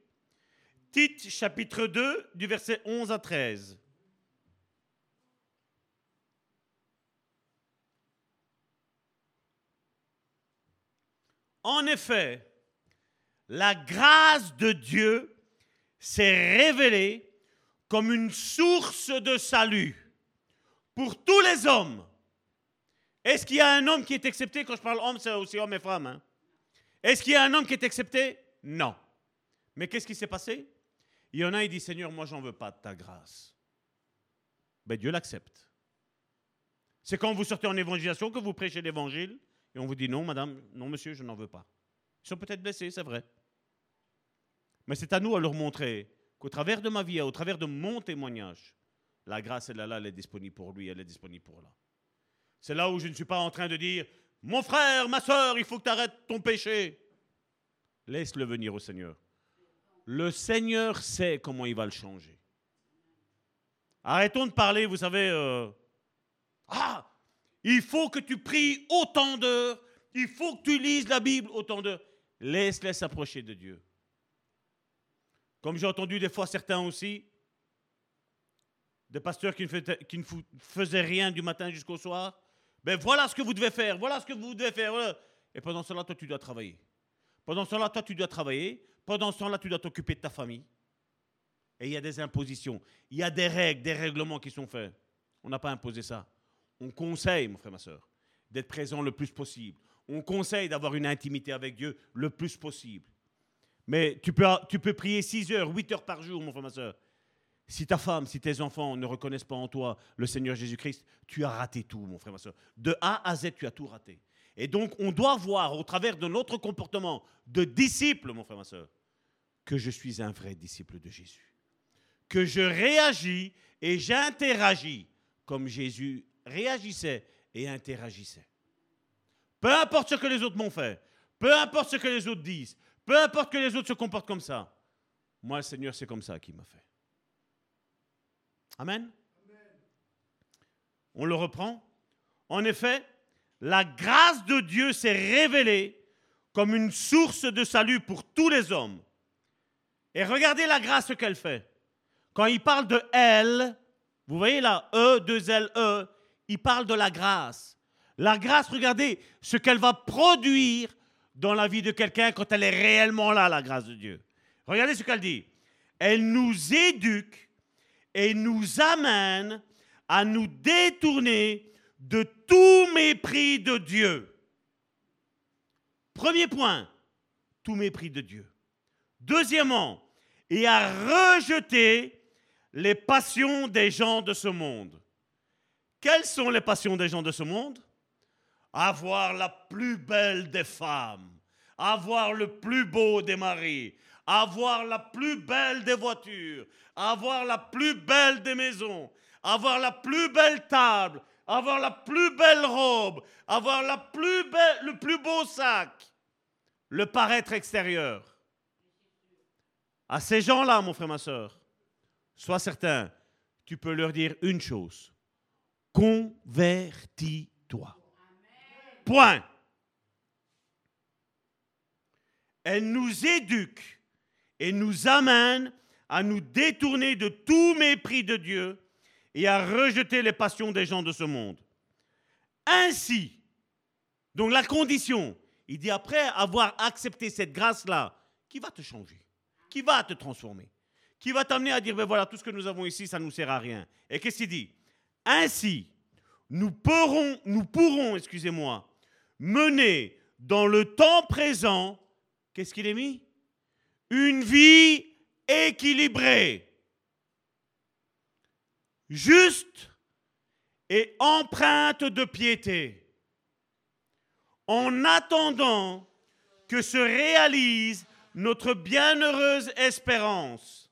Tite chapitre 2 du verset 11 à 13. En effet, la grâce de Dieu s'est révélée comme une source de salut pour tous les hommes. Est-ce qu'il y a un homme qui est accepté Quand je parle homme, c'est aussi homme et femme. Hein? Est-ce qu'il y a un homme qui est accepté? Non. Mais qu'est-ce qui s'est passé? Il y en a, il dit Seigneur, moi, j'en veux pas de ta grâce. Ben, Dieu l'accepte. C'est quand vous sortez en évangélisation que vous prêchez l'évangile et on vous dit non, madame, non, monsieur, je n'en veux pas. Ils sont peut-être blessés, c'est vrai. Mais c'est à nous à leur montrer qu'au travers de ma vie, au travers de mon témoignage, la grâce, elle est là, elle est disponible pour lui, elle est disponible pour là. C'est là où je ne suis pas en train de dire, mon frère, ma soeur, il faut que tu arrêtes ton péché. Laisse-le venir au Seigneur. Le Seigneur sait comment il va le changer. Arrêtons de parler, vous savez, euh, ah, il faut que tu pries autant d'heures, il faut que tu lises la Bible autant d'heures. Laisse-les s'approcher de Dieu. Comme j'ai entendu des fois certains aussi, des pasteurs qui ne, faisaient, rien du matin jusqu'au soir. Ben voilà ce que vous devez faire, voilà ce que vous devez faire. Et pendant ce temps-là, toi, tu dois travailler. Pendant ce temps-là, toi, tu dois travailler. Pendant ce tu dois t'occuper de ta famille. Et il y a des impositions, il y a des règles, des règlements qui sont faits. On n'a pas imposé ça. On conseille, mon frère, ma soeur, d'être présent le plus possible. On conseille d'avoir une intimité avec Dieu le plus possible. Mais tu peux, tu peux prier 6 heures, 8 heures par jour, mon frère, ma soeur. Si ta femme, si tes enfants ne reconnaissent pas en toi le Seigneur Jésus-Christ, tu as raté tout, mon frère, ma soeur. De A à Z, tu as tout raté. Et donc, on doit voir au travers de notre comportement de disciple, mon frère, ma soeur, que je suis un vrai disciple de Jésus. Que je réagis et j'interagis comme Jésus réagissait et interagissait. Peu importe ce que les autres m'ont fait, peu importe ce que les autres disent, peu importe que les autres se comportent comme ça. Moi, Seigneur, c'est comme ça qu'il m'a fait. Amen. On le reprend. En effet, la grâce de Dieu s'est révélée comme une source de salut pour tous les hommes. Et regardez la grâce qu'elle fait. Quand il parle de elle, vous voyez là, E, 2 L, E, il parle de la grâce. La grâce, regardez ce qu'elle va produire dans la vie de quelqu'un quand elle est réellement là, la grâce de Dieu. Regardez ce qu'elle dit. Elle nous éduque et nous amène à nous détourner de tout mépris de Dieu. Premier point, tout mépris de Dieu. Deuxièmement, et à rejeter les passions des gens de ce monde. Quelles sont les passions des gens de ce monde? Avoir la plus belle des femmes, avoir le plus beau des maris, avoir la plus belle des voitures, avoir la plus belle des maisons, avoir la plus belle table, avoir la plus belle robe, avoir le plus beau sac, le paraître extérieur. À ces gens-là, mon frère, ma soeur, sois certain, tu peux leur dire une chose. Convertis-toi. Point. Elle nous éduque et nous amène à nous détourner de tout mépris de Dieu et à rejeter les passions des gens de ce monde. Ainsi, donc la condition, il dit après avoir accepté cette grâce-là, qui va te changer, qui va te transformer, qui va t'amener à dire, ben voilà, tout ce que nous avons ici, ça ne nous sert à rien. Et qu'est-ce qu'il dit? Ainsi, nous pourrons, nous pourrons excusez-moi, mener dans le temps présent, qu'est-ce qu'il est mis? Une vie équilibrée. juste et empreinte de piété, en attendant que se réalise notre bienheureuse espérance,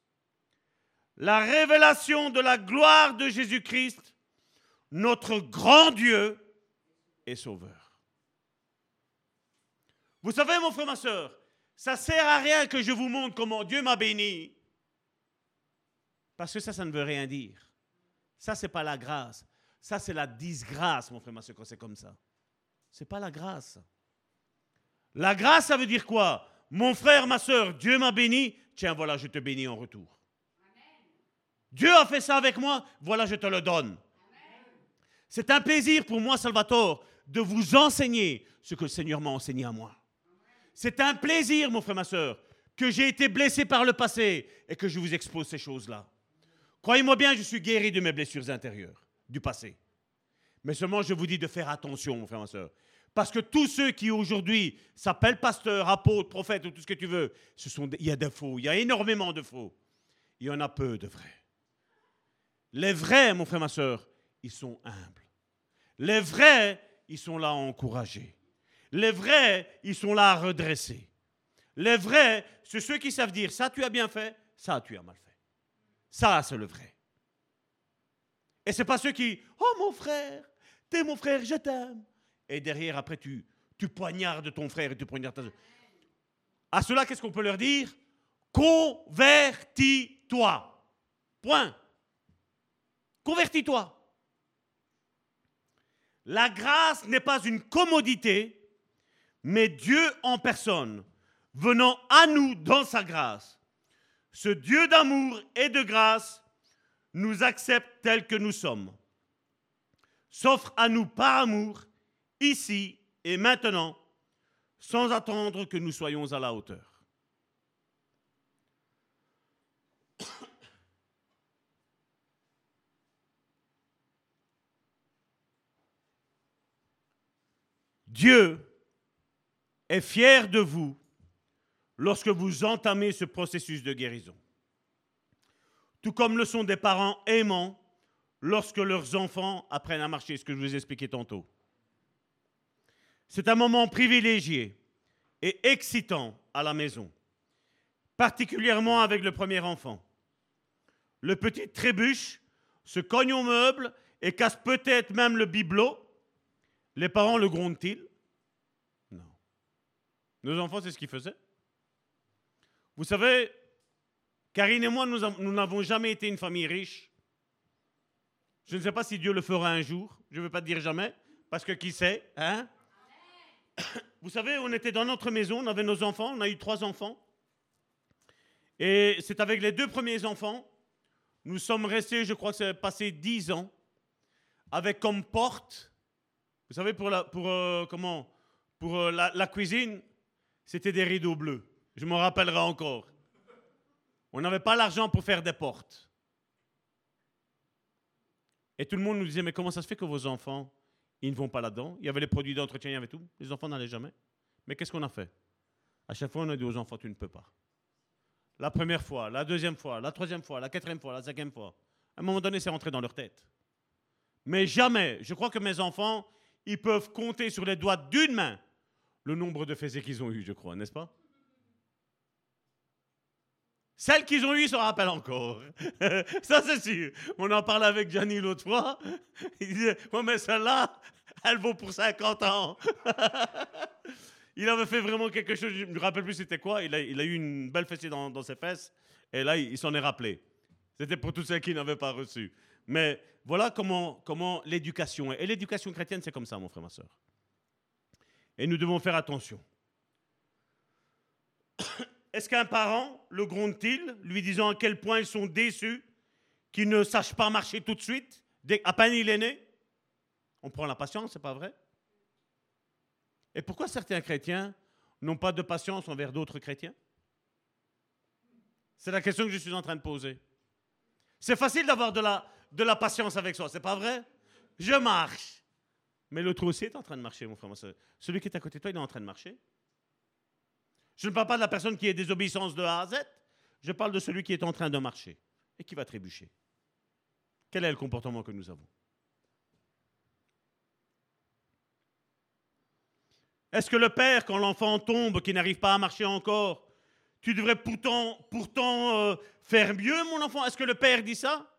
la révélation de la gloire de Jésus-Christ, notre grand Dieu et Sauveur. Vous savez, mon frère, ma soeur, ça sert à rien que je vous montre comment Dieu m'a béni, parce que ça, ça ne veut rien dire. Ça, c'est pas la grâce. Ça, c'est la disgrâce, mon frère, ma soeur, quand c'est comme ça. C'est pas la grâce. La grâce, ça veut dire quoi? Mon frère, ma soeur, Dieu m'a béni. Tiens, voilà, je te bénis en retour. Dieu a fait ça avec moi. Voilà, je te le donne. C'est un plaisir pour moi, Salvatore, de vous enseigner ce que le Seigneur m'a enseigné à moi. C'est un plaisir, mon frère, ma soeur, que j'ai été blessé par le passé et que je vous expose ces choses-là. Croyez-moi bien, je suis guéri de mes blessures intérieures, du passé. Mais seulement, je vous dis de faire attention, mon frère, ma soeur. Parce que tous ceux qui aujourd'hui s'appellent pasteurs, apôtres, prophètes ou tout ce que tu veux, il y a des faux, il y a énormément de faux. Il y en a peu de vrais. Les vrais, mon frère, ma soeur, ils sont humbles. Les vrais, ils sont là à encourager. Les vrais, ils sont là à redresser. Les vrais, c'est ceux qui savent dire ça tu as bien fait, ça tu as mal fait. Ça, c'est le vrai. Et c'est pas ceux qui, oh mon frère, t'es mon frère, je t'aime. Et derrière, après, tu, tu poignardes ton frère et tu poignardes ta soeur. À cela, qu'est-ce qu'on peut leur dire? Convertis-toi. Point. Convertis-toi. La grâce n'est pas une commodité, mais Dieu en personne, venant à nous dans sa grâce. Ce Dieu d'amour et de grâce nous accepte tels que nous sommes, s'offre à nous par amour, ici et maintenant, sans attendre que nous soyons à la hauteur. [coughs] Dieu est fier de vous lorsque vous entamez ce processus de guérison. Tout comme le sont des parents aimants lorsque leurs enfants apprennent à marcher, ce que je vous ai expliqué tantôt. C'est un moment privilégié et excitant à la maison, particulièrement avec le premier enfant. Le petit trébuche, se cogne au meuble et casse peut-être même le bibelot. Les parents le grondent-ils? Nos enfants, c'est ce qu'ils faisaient. Vous savez, Karine et moi, nous n'avons jamais été une famille riche. Je ne sais pas si Dieu le fera un jour. Je ne veux pas dire jamais, parce que qui sait, hein? [coughs] Vous savez, on était dans notre maison, on avait nos enfants, on a eu trois enfants. Et c'est avec les deux premiers enfants, nous sommes restés, je crois que c'est passé dix ans, avec comme porte, vous savez, pour la, euh, euh, la cuisine, c'était des rideaux bleus. Je m'en rappellerai encore. On n'avait pas l'argent pour faire des portes. Et tout le monde nous disait, mais comment ça se fait que vos enfants, ils ne vont pas là-dedans? Il y avait les produits d'entretien, il y avait tout. Les enfants n'allaient jamais. Mais qu'est-ce qu'on a fait? À chaque fois, on a dit aux enfants, tu ne peux pas. La première fois, la deuxième fois, la troisième fois, la quatrième fois, la cinquième fois. À un moment donné, c'est rentré dans leur tête. Mais jamais, je crois que mes enfants, ils peuvent compter sur les doigts d'une main le nombre de faits qu'ils ont eu, je crois, n'est-ce pas? Celles qu'ils ont eues se rappellent encore. [laughs] Ça, c'est sûr. On en parlait avec Gianni l'autre fois. Il disait Ouais, mais celle-là, elle vaut pour 50 ans. [laughs] il avait fait vraiment quelque chose, je ne me rappelle plus c'était quoi. Il a, il a, eu une belle fessée dans, dans, ses fesses. Et là, il, s'en est rappelé. C'était pour tous ceux qui n'avaient pas reçu. Mais voilà comment, comment l'éducation est. Et l'éducation chrétienne, c'est comme ça, mon frère, ma soeur. Et nous devons faire attention. [coughs] Est-ce qu'un parent le gronde-t-il, lui disant à quel point ils sont déçus qu'il ne sache pas marcher tout de suite, dès, à peine il est né? On prend la patience, c'est pas vrai? Et pourquoi certains chrétiens n'ont pas de patience envers d'autres chrétiens? C'est la question que je suis en train de poser. C'est facile d'avoir de la, de la patience avec soi, c'est pas vrai? Je marche. Mais l'autre aussi est en train de marcher, mon frère. Celui qui est à côté de toi, il est en train de marcher. Je ne parle pas de la personne qui est désobéissance de A à Z. Je parle de celui qui est en train de marcher et qui va trébucher. Quel est le comportement que nous avons? Est-ce que le père, quand l'enfant tombe, qui n'arrive pas à marcher encore, tu devrais pourtant, euh, faire mieux, mon enfant? Est-ce que le père dit ça?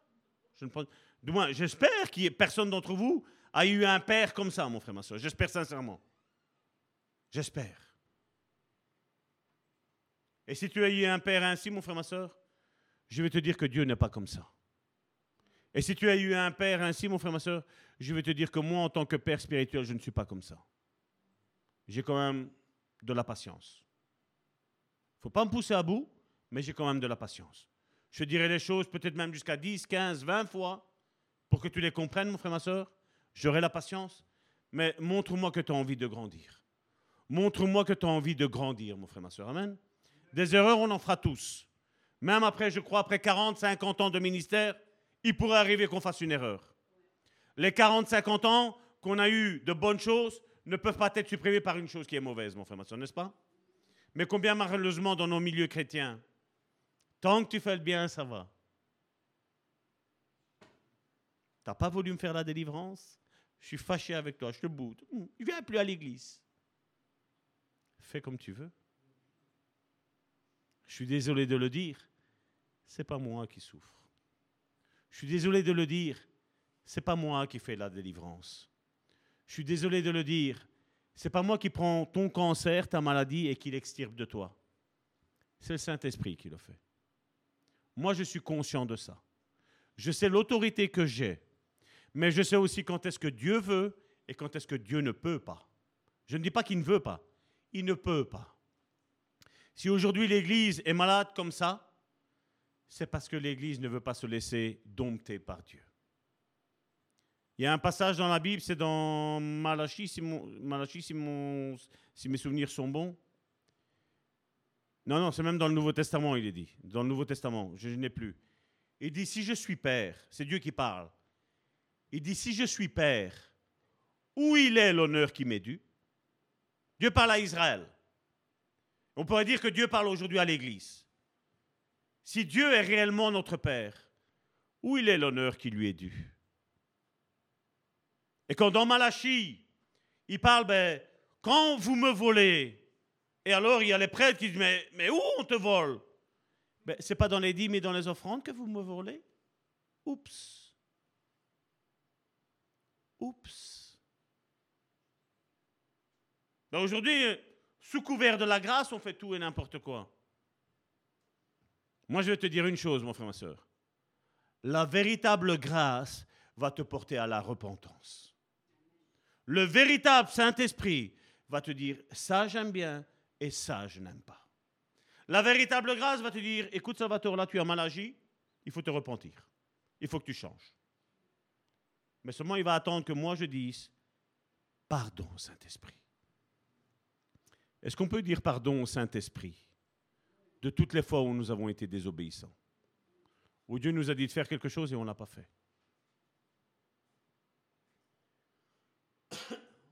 Du moins, j'espère qu'il y ait personne d'entre vous a eu un père comme ça, mon frère, ma soeur. J'espère sincèrement. J'espère. Et si tu as eu un père ainsi, mon frère, ma soeur, je vais te dire que Dieu n'est pas comme ça. Et si tu as eu un père ainsi, mon frère, ma soeur, je vais te dire que moi, en tant que père spirituel, je ne suis pas comme ça. J'ai quand même de la patience. Il ne faut pas me pousser à bout, mais j'ai quand même de la patience. Je dirai les choses peut-être même jusqu'à 10, 15, 20 fois pour que tu les comprennes, mon frère, ma soeur. J'aurai la patience, mais montre-moi que tu as envie de grandir. Montre-moi que tu as envie de grandir, mon frère, ma soeur. Amen. Des erreurs, on en fera tous. Même après, je crois, après 40, 50 ans de ministère, il pourrait arriver qu'on fasse une erreur. Les 40, 50 ans qu'on a eu de bonnes choses ne peuvent pas être supprimés par une chose qui est mauvaise, mon frère, ma soeur, n'est-ce pas? Mais combien malheureusement dans nos milieux chrétiens, tant que tu fais le bien, ça va. Tu n'as pas voulu me faire la délivrance? Je suis fâché avec toi, je te boude. Je ne viens plus à l'église. Fais comme tu veux. Je suis désolé de le dire, c'est pas moi qui souffre. Je suis désolé de le dire, c'est pas moi qui fais la délivrance. Je suis désolé de le dire, c'est pas moi qui prends ton cancer, ta maladie et qui l'extirpe de toi. C'est le Saint-Esprit qui le fait. Moi, je suis conscient de ça. Je sais l'autorité que j'ai, mais je sais aussi quand est-ce que Dieu veut et quand est-ce que Dieu ne peut pas. Je ne dis pas qu'il ne veut pas, il ne peut pas. Si aujourd'hui l'Église est malade comme ça, c'est parce que l'Église ne veut pas se laisser dompter par Dieu. Il y a un passage dans la Bible, c'est dans Malachie, si, mes souvenirs sont bons. Non, non, c'est même dans le Nouveau Testament, il est dit. Dans le Nouveau Testament, je n'ai plus. Il dit, si je suis Père, c'est Dieu qui parle. Il dit, si je suis Père, où il est l'honneur qui m'est dû? Dieu parle à Israël. On pourrait dire que Dieu parle aujourd'hui à l'Église. Si Dieu est réellement notre Père, où il est l'honneur qui lui est dû? Et quand dans Malachie, il parle, ben, quand vous me volez, et alors il y a les prêtres qui disent, mais, mais où on te vole? Ben, Ce n'est pas dans les dîmes mais dans les offrandes que vous me volez? Oups. Oups. Ben, aujourd'hui, sous couvert de la grâce, on fait tout et n'importe quoi. Moi, je vais te dire une chose, mon frère, ma soeur. La véritable grâce va te porter à la repentance. Le véritable Saint-Esprit va te dire, ça j'aime bien et ça je n'aime pas. La véritable grâce va te dire, écoute Salvatore, là tu as mal agi, il faut te repentir. Il faut que tu changes. Mais seulement il va attendre que moi je dise, pardon Saint-Esprit. Est-ce qu'on peut dire pardon au Saint-Esprit de toutes les fois où nous avons été désobéissants? Où Dieu nous a dit de faire quelque chose et on ne l'a pas fait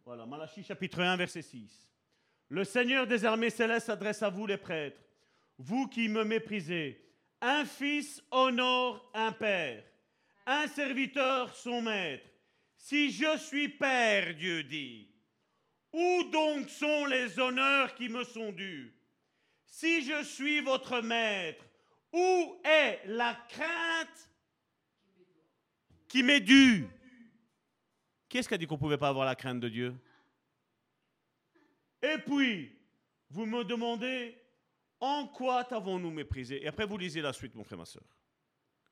Voilà, Malachie chapitre 1, verset 6. Le Seigneur des armées célestes s'adresse à vous les prêtres, vous qui me méprisez. Un fils honore un père, un serviteur son maître. Si je suis père, Dieu dit, où donc sont les honneurs qui me sont dus? Si je suis votre maître, où est la crainte qui m'est due? Qui est-ce qui a dit qu'on ne pouvait pas avoir la crainte de Dieu? Et puis, vous me demandez, en quoi t'avons-nous méprisé? Et après, vous lisez la suite, mon frère, ma soeur.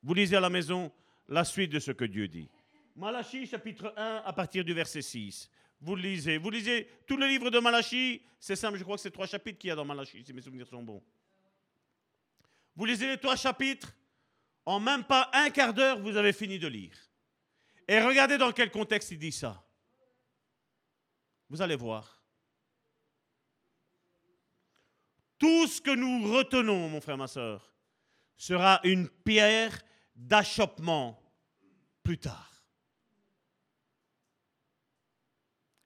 Vous lisez à la maison la suite de ce que Dieu dit. Malachie chapitre 1 à partir du verset 6. Vous lisez. Vous lisez tout le livre de Malachie. C'est simple, je crois que c'est trois chapitres qu'il y a dans Malachie, si mes souvenirs sont bons. Vous lisez les trois chapitres. En même pas un quart d'heure, vous avez fini de lire. Et regardez dans quel contexte il dit ça. Vous allez voir. Tout ce que nous retenons, mon frère, ma soeur, sera une pierre d'achoppement plus tard.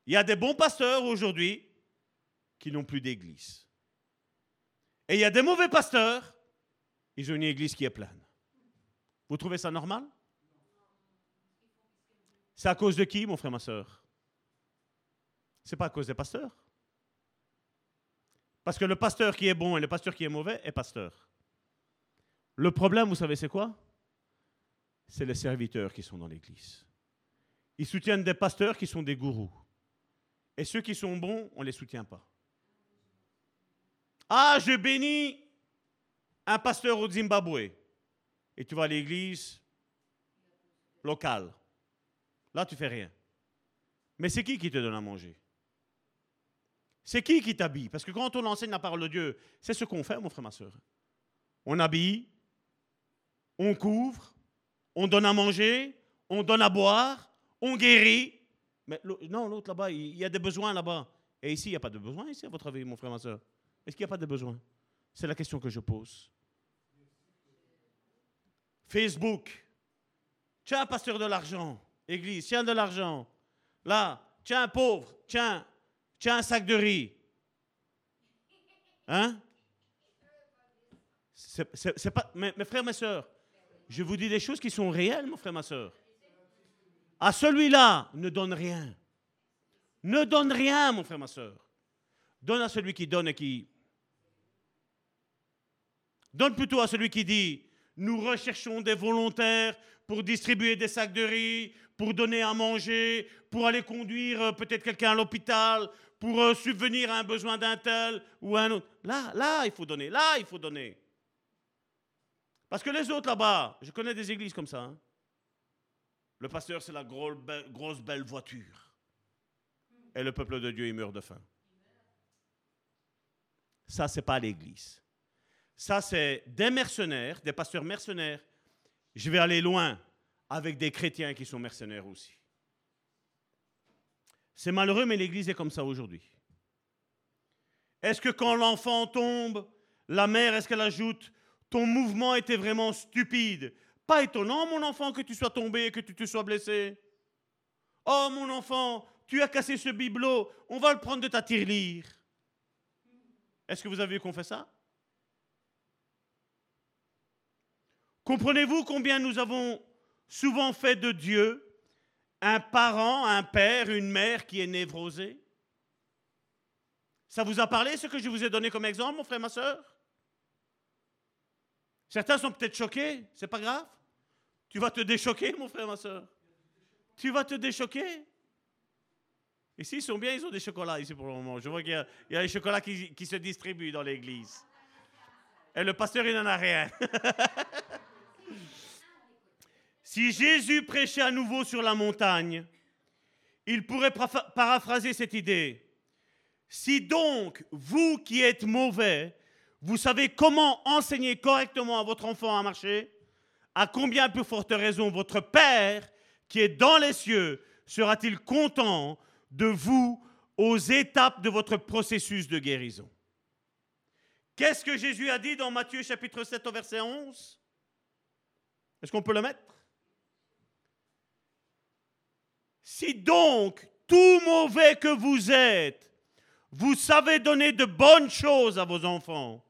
Il y a des bons pasteurs aujourd'hui qui n'ont plus d'église. Et il y a des mauvais pasteurs, ils ont une église qui est pleine. Vous trouvez ça normal? C'est à cause de qui, mon frère, ma soeur C'est pas à cause des pasteurs. Parce que le pasteur qui est bon et le pasteur qui est mauvais est pasteur. Le problème, vous savez, c'est quoi? C'est les serviteurs qui sont dans l'église. Ils soutiennent des pasteurs qui sont des gourous. Et ceux qui sont bons, on ne les soutient pas. Ah, je bénis un pasteur au Zimbabwe. Et tu vas à l'église locale. Là, tu fais rien. Mais c'est qui qui te donne à manger? C'est qui qui t'habille? Parce que quand on enseigne la parole de Dieu, c'est ce qu'on fait, mon frère, ma soeur. On habille, on couvre, on donne à manger, on donne à boire, on guérit. Mais non, l'autre là-bas, il y a des besoins là-bas. Et ici, il n'y a pas de besoin, ici, à votre avis, mon frère, ma soeur? Est-ce qu'il n'y a pas de besoin C'est la question que je pose. Facebook. Tiens, pasteur de l'argent. Église, tiens de l'argent. Là, tiens, pauvre, tiens, tiens un sac de riz. Hein? C'est pas. Mes, mes, frères, mes soeurs, je vous dis des choses qui sont réelles, mon frère, ma soeur. À celui-là, ne donne rien. Ne donne rien, mon frère, ma soeur. Donne à celui qui donne et qui. Donne plutôt à celui qui dit Nous recherchons des volontaires pour distribuer des sacs de riz, pour donner à manger, pour aller conduire euh, peut-être quelqu'un à l'hôpital, pour euh, subvenir à un besoin d'un tel ou un autre. Là, là, il faut donner. Là, il faut donner. Parce que les autres là-bas, je connais des églises comme ça. Hein. Le pasteur, c'est la grosse belle voiture. Et le peuple de Dieu, il meurt de faim. Ça, c'est pas l'église. Ça, c'est des mercenaires, des pasteurs mercenaires. Je vais aller loin avec des chrétiens qui sont mercenaires aussi. C'est malheureux, mais l'église est comme ça aujourd'hui. Est-ce que quand l'enfant tombe, la mère, est-ce qu'elle ajoute ton mouvement était vraiment stupide. Pas étonnant, mon enfant, que tu sois tombé et que tu te sois blessé. Oh, mon enfant, tu as cassé ce bibelot, on va le prendre de ta tirelire. Est-ce que vous avez qu'on fait ça? Comprenez-vous combien nous avons souvent fait de Dieu? Un parent, un père, une mère qui est névrosé Ça vous a parlé ce que je vous ai donné comme exemple, mon frère, ma soeur Certains sont peut-être choqués, c'est pas grave. Tu vas te déchoquer, mon frère, ma soeur. Tu vas te déchoquer. Ici, ils sont bien, ils ont des chocolats ici pour le moment. Je vois qu'il y, a des chocolats qui, qui se distribuent dans l'église. Et le pasteur, il n'en a rien. [laughs] si Jésus prêchait à nouveau sur la montagne, il pourrait paraphraser cette idée. Si donc, vous qui êtes mauvais, vous savez comment enseigner correctement à votre enfant à marcher? À combien plus forte raison votre Père, qui est dans les cieux, sera-t-il content de vous aux étapes de votre processus de guérison? Qu'est-ce que Jésus a dit dans Matthieu chapitre 7 au verset 11 Est-ce qu'on peut le mettre? Si donc, tout mauvais que vous êtes, vous savez donner de bonnes choses à vos enfants,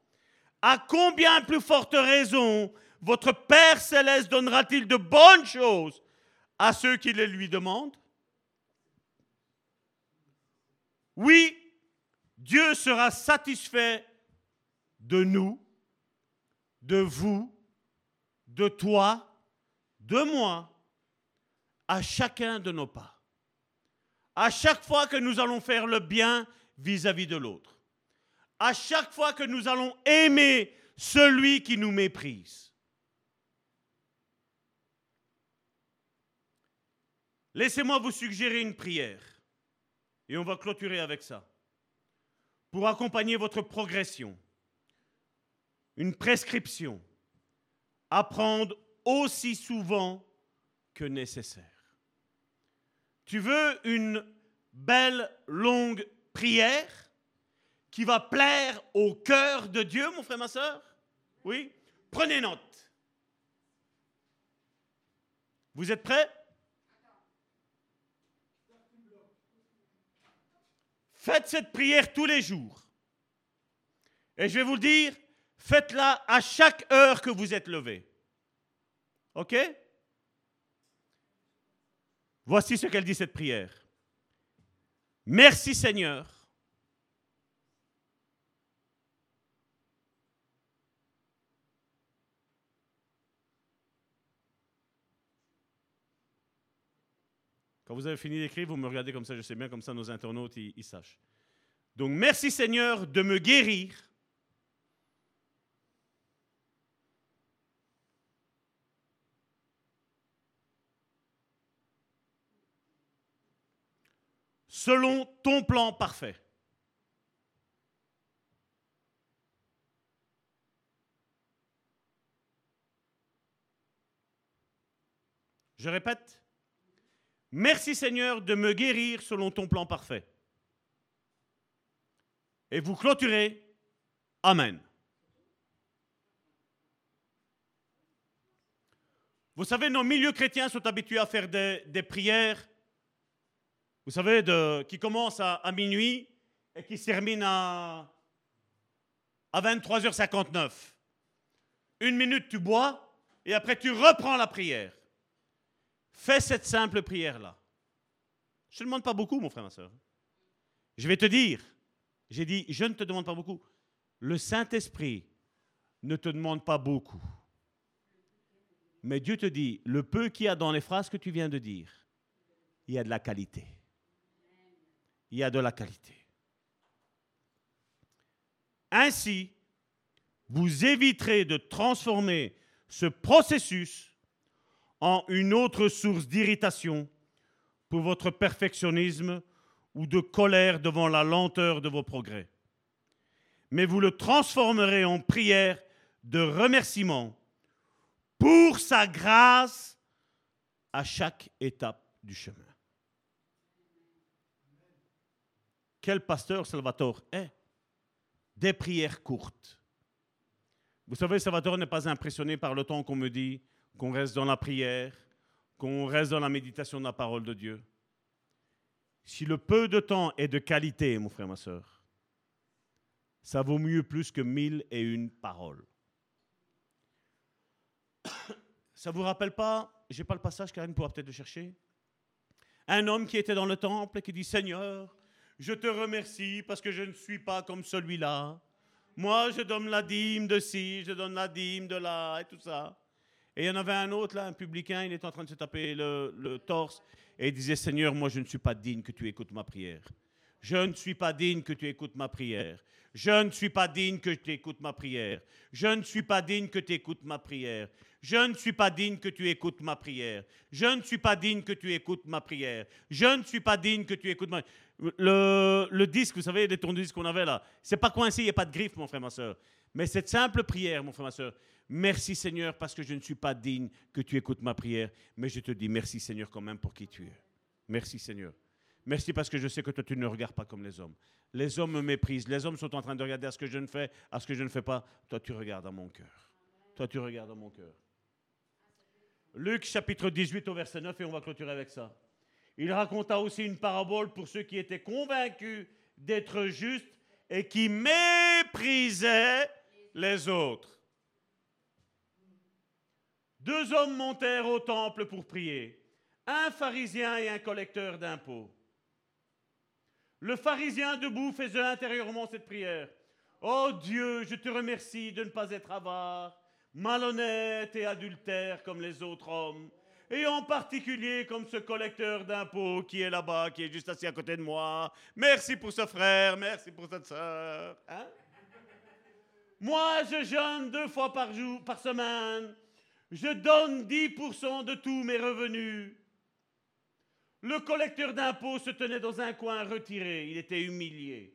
à combien plus forte raison votre Père céleste donnera-t-il de bonnes choses à ceux qui les lui demandent? Oui, Dieu sera satisfait de nous, de vous, de toi, de moi, à chacun de nos pas. À chaque fois que nous allons faire le bien vis-à-vis -vis de l'autre à chaque fois que nous allons aimer celui qui nous méprise. Laissez-moi vous suggérer une prière, et on va clôturer avec ça, pour accompagner votre progression. Une prescription, apprendre aussi souvent que nécessaire. Tu veux une belle longue prière? Qui va plaire au cœur de Dieu, mon frère, ma soeur? Oui Prenez note. Vous êtes prêts? Faites cette prière tous les jours. Et je vais vous le dire, faites-la à chaque heure que vous êtes levé. OK? Voici ce qu'elle dit cette prière. Merci Seigneur. Quand vous avez fini d'écrire, vous me regardez comme ça, je sais bien, comme ça nos internautes, ils, sachent. Donc merci Seigneur de me guérir selon ton plan parfait. Je répète, merci Seigneur de me guérir selon ton plan parfait. Et vous clôturez, Amen. Vous savez, nos milieux chrétiens sont habitués à faire des, prières vous savez, qui commence à, minuit et qui se termine à, à 23h59. Une minute, tu bois et après, tu reprends la prière. Fais cette simple prière-là. Je ne te demande pas beaucoup, mon frère, ma soeur. Je vais te dire, j'ai dit, je ne te demande pas beaucoup. Le Saint-Esprit ne te demande pas beaucoup. Mais Dieu te dit, le peu qu'il y a dans les phrases que tu viens de dire, il y a de la qualité il y a de la qualité. Ainsi, vous éviterez de transformer ce processus en une autre source d'irritation pour votre perfectionnisme ou de colère devant la lenteur de vos progrès. Mais vous le transformerez en prière de remerciement pour sa grâce à chaque étape du chemin. quel pasteur Salvatore est? Des prières courtes. Vous savez, Salvatore n'est pas impressionné par le temps qu'on me dit qu'on reste dans la prière, qu'on reste dans la méditation de la parole de Dieu. Si le peu de temps est de qualité, mon frère, ma soeur, ça vaut mieux plus que mille et une paroles. Ça vous rappelle pas, j'ai pas le passage, Karine pourra peut-être le chercher, un homme qui était dans le temple et qui dit Seigneur, je te remercie parce que je ne suis pas comme celui-là. Moi, je donne la dîme de ci, je donne la dîme de là, et tout ça. Et il y en avait un autre, là, un publicain, il était en train de se taper le, torse, et il disait, Seigneur, moi, je ne suis pas digne que tu écoutes ma prière. Je ne suis pas digne que tu écoutes ma prière. Je ne suis pas digne que tu écoutes ma prière. Je ne suis pas digne que tu écoutes ma prière. Je ne suis pas digne que tu écoutes ma prière. Je ne suis pas digne que tu écoutes ma prière. Je ne suis pas digne que tu écoutes ma le, le disque, vous savez, les disque qu'on avait là, c'est pas coincé, il n'y a pas de griffe, mon frère, ma soeur. Mais cette simple prière, mon frère, ma soeur, merci Seigneur parce que je ne suis pas digne que tu écoutes ma prière, mais je te dis merci Seigneur quand même pour qui tu es. Merci Seigneur. Merci parce que je sais que toi, tu ne regardes pas comme les hommes. Les hommes me méprisent. Les hommes sont en train de regarder à ce que je ne fais, à ce que je ne fais pas. Toi, tu regardes à mon cœur. Toi, tu regardes à mon cœur. Luc chapitre 18 au verset 9 et on va clôturer avec ça. Il raconta aussi une parabole pour ceux qui étaient convaincus d'être justes et qui méprisaient les autres. Deux hommes montèrent au temple pour prier, un pharisien et un collecteur d'impôts. Le pharisien debout faisait intérieurement cette prière. Oh Dieu, je te remercie de ne pas être avare, malhonnête et adultère comme les autres hommes, et en particulier comme ce collecteur d'impôts qui est là-bas, qui est juste assis à côté de moi. Merci pour ce frère, merci pour cette sœur. Hein? Moi, je jeûne deux fois par jour, par semaine. Je donne 10% de tous mes revenus. Le collecteur d'impôts se tenait dans un coin retiré. Il était humilié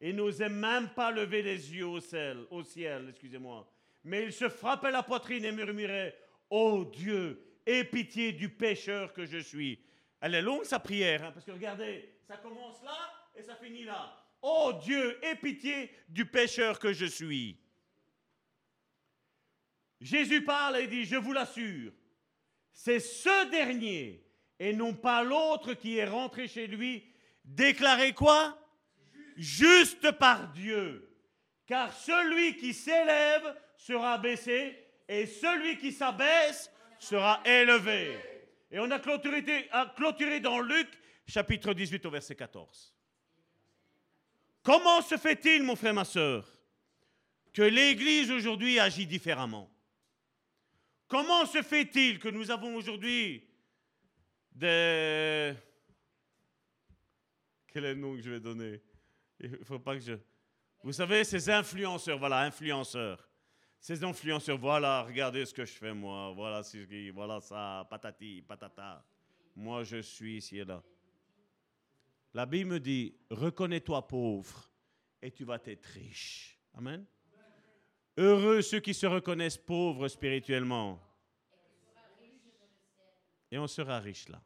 et n'osait même pas lever les yeux au ciel, excusez-moi. Mais il se frappait la poitrine et murmurait "Oh Dieu, Aie pitié du pécheur que je suis. Elle est longue sa prière, hein, parce que regardez, ça commence là et ça finit là. Oh Dieu, aie pitié du pécheur que je suis. Jésus parle et dit, je vous l'assure, c'est ce dernier et non pas l'autre qui est rentré chez lui, déclaré quoi? Juste par Dieu. Car celui qui s'élève sera baissé et celui qui s'abaisse sera élevé. Et on a clôturé, a clôturé dans Luc chapitre 18 au verset 14. Comment se fait-il, mon frère, ma soeur, que l'Église aujourd'hui agit différemment? Comment se fait-il que nous avons aujourd'hui des... Quel est le nom que je vais donner? Il ne faut pas que je... Vous savez, ces influenceurs, voilà, influenceurs. Ces influenceurs, voilà, regardez ce que je fais moi, voilà, voilà ça, patati, patata. Moi, je suis ici et là. La Bible me dit, reconnais-toi pauvre et tu vas être riche. Amen. Heureux ceux qui se reconnaissent pauvres spirituellement. Et on sera riche là.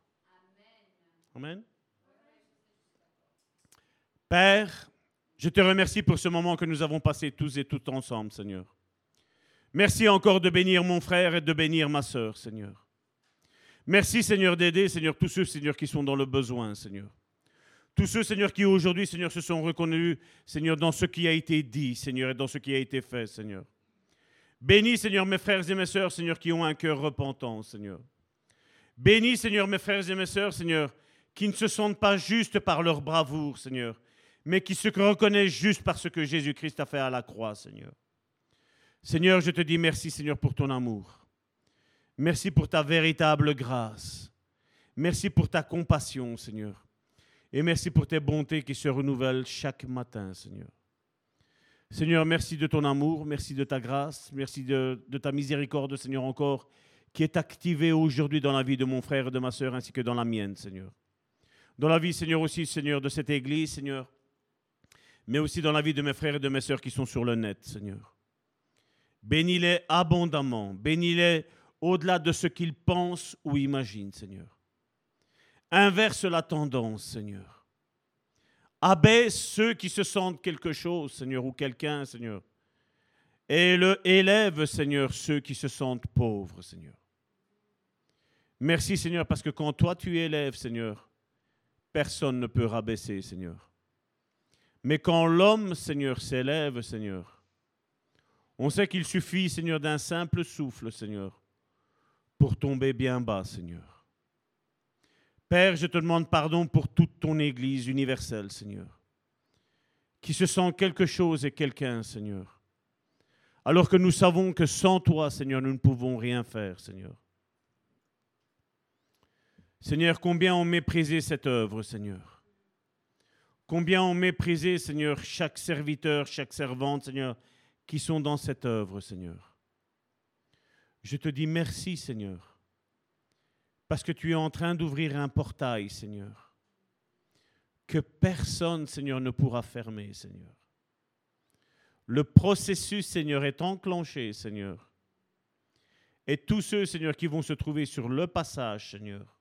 Amen. Père, je te remercie pour ce moment que nous avons passé tous et toutes ensemble, Seigneur. Merci encore de bénir mon frère et de bénir ma sœur, Seigneur. Merci, Seigneur, d'aider, Seigneur, tous ceux, Seigneur, qui sont dans le besoin, Seigneur. Tous ceux, Seigneur, qui aujourd'hui, Seigneur, se sont reconnus, Seigneur, dans ce qui a été dit, Seigneur, et dans ce qui a été fait, Seigneur. Bénis, Seigneur, mes frères et mes sœurs, Seigneur, qui ont un cœur repentant, Seigneur. Bénis, Seigneur, mes frères et mes sœurs, Seigneur, qui ne se sentent pas justes par leur bravoure, Seigneur, mais qui se reconnaissent juste par ce que Jésus-Christ a fait à la croix, Seigneur. Seigneur, je te dis merci, Seigneur, pour ton amour. Merci pour ta véritable grâce. Merci pour ta compassion, Seigneur. Et merci pour tes bontés qui se renouvellent chaque matin, Seigneur. Seigneur, merci de ton amour, merci de ta grâce, merci de, ta miséricorde, Seigneur, encore, qui est activée aujourd'hui dans la vie de mon frère et de ma soeur, ainsi que dans la mienne, Seigneur. Dans la vie, Seigneur, aussi, Seigneur, de cette Église, Seigneur, mais aussi dans la vie de mes frères et de mes sœurs qui sont sur le net, Seigneur. Bénis-les abondamment, bénis-les au-delà de ce qu'ils pensent ou imaginent, Seigneur. Inverse la tendance, Seigneur. Abaisse ceux qui se sentent quelque chose, Seigneur, ou quelqu'un, Seigneur. Et le élève, Seigneur, ceux qui se sentent pauvres, Seigneur. Merci, Seigneur, parce que quand toi tu élèves, Seigneur, personne ne peut rabaisser, Seigneur. Mais quand l'homme, Seigneur, s'élève, Seigneur, on sait qu'il suffit, Seigneur, d'un simple souffle, Seigneur, pour tomber bien bas, Seigneur. Père, je te demande pardon pour toute ton Église universelle, Seigneur, qui se sent quelque chose et quelqu'un, Seigneur, alors que nous savons que sans toi, Seigneur, nous ne pouvons rien faire, Seigneur. Seigneur, combien ont méprisé cette œuvre, Seigneur. Combien ont méprisé, Seigneur, chaque serviteur, chaque servante, Seigneur, qui sont dans cette œuvre, Seigneur. Je te dis merci, Seigneur parce que tu es en train d'ouvrir un portail, Seigneur, que personne, Seigneur, ne pourra fermer, Seigneur. Le processus, Seigneur, est enclenché, Seigneur. Et tous ceux, Seigneur, qui vont se trouver sur le passage, Seigneur,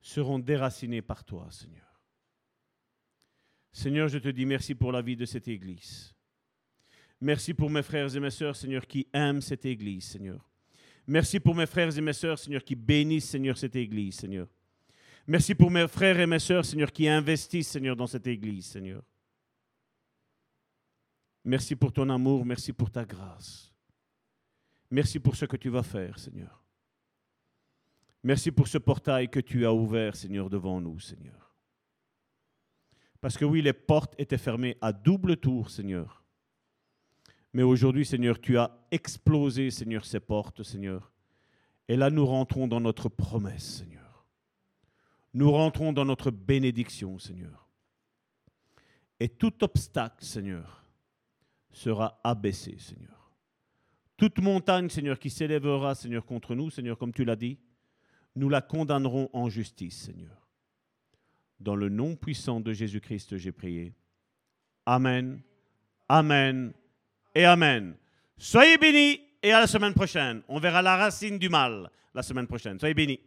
seront déracinés par toi, Seigneur. Seigneur, je te dis merci pour la vie de cette Église. Merci pour mes frères et mes sœurs, Seigneur, qui aiment cette Église, Seigneur. Merci pour mes frères et mes sœurs, Seigneur, qui bénissent, Seigneur, cette Église, Seigneur. Merci pour mes frères et mes sœurs, Seigneur, qui investissent, Seigneur, dans cette Église, Seigneur. Merci pour ton amour, merci pour ta grâce. Merci pour ce que tu vas faire, Seigneur. Merci pour ce portail que tu as ouvert, Seigneur, devant nous, Seigneur. Parce que oui, les portes étaient fermées à double tour, Seigneur. Mais aujourd'hui, Seigneur, tu as explosé, Seigneur, ces portes, Seigneur. Et là, nous rentrons dans notre promesse, Seigneur. Nous rentrons dans notre bénédiction, Seigneur. Et tout obstacle, Seigneur, sera abaissé, Seigneur. Toute montagne, Seigneur, qui s'élèvera, Seigneur, contre nous, Seigneur, comme tu l'as dit, nous la condamnerons en justice, Seigneur. Dans le nom puissant de Jésus-Christ, j'ai prié. Amen. Amen et Amen. Soyez bénis et à la semaine prochaine. On verra la racine du mal la semaine prochaine. Soyez bénis.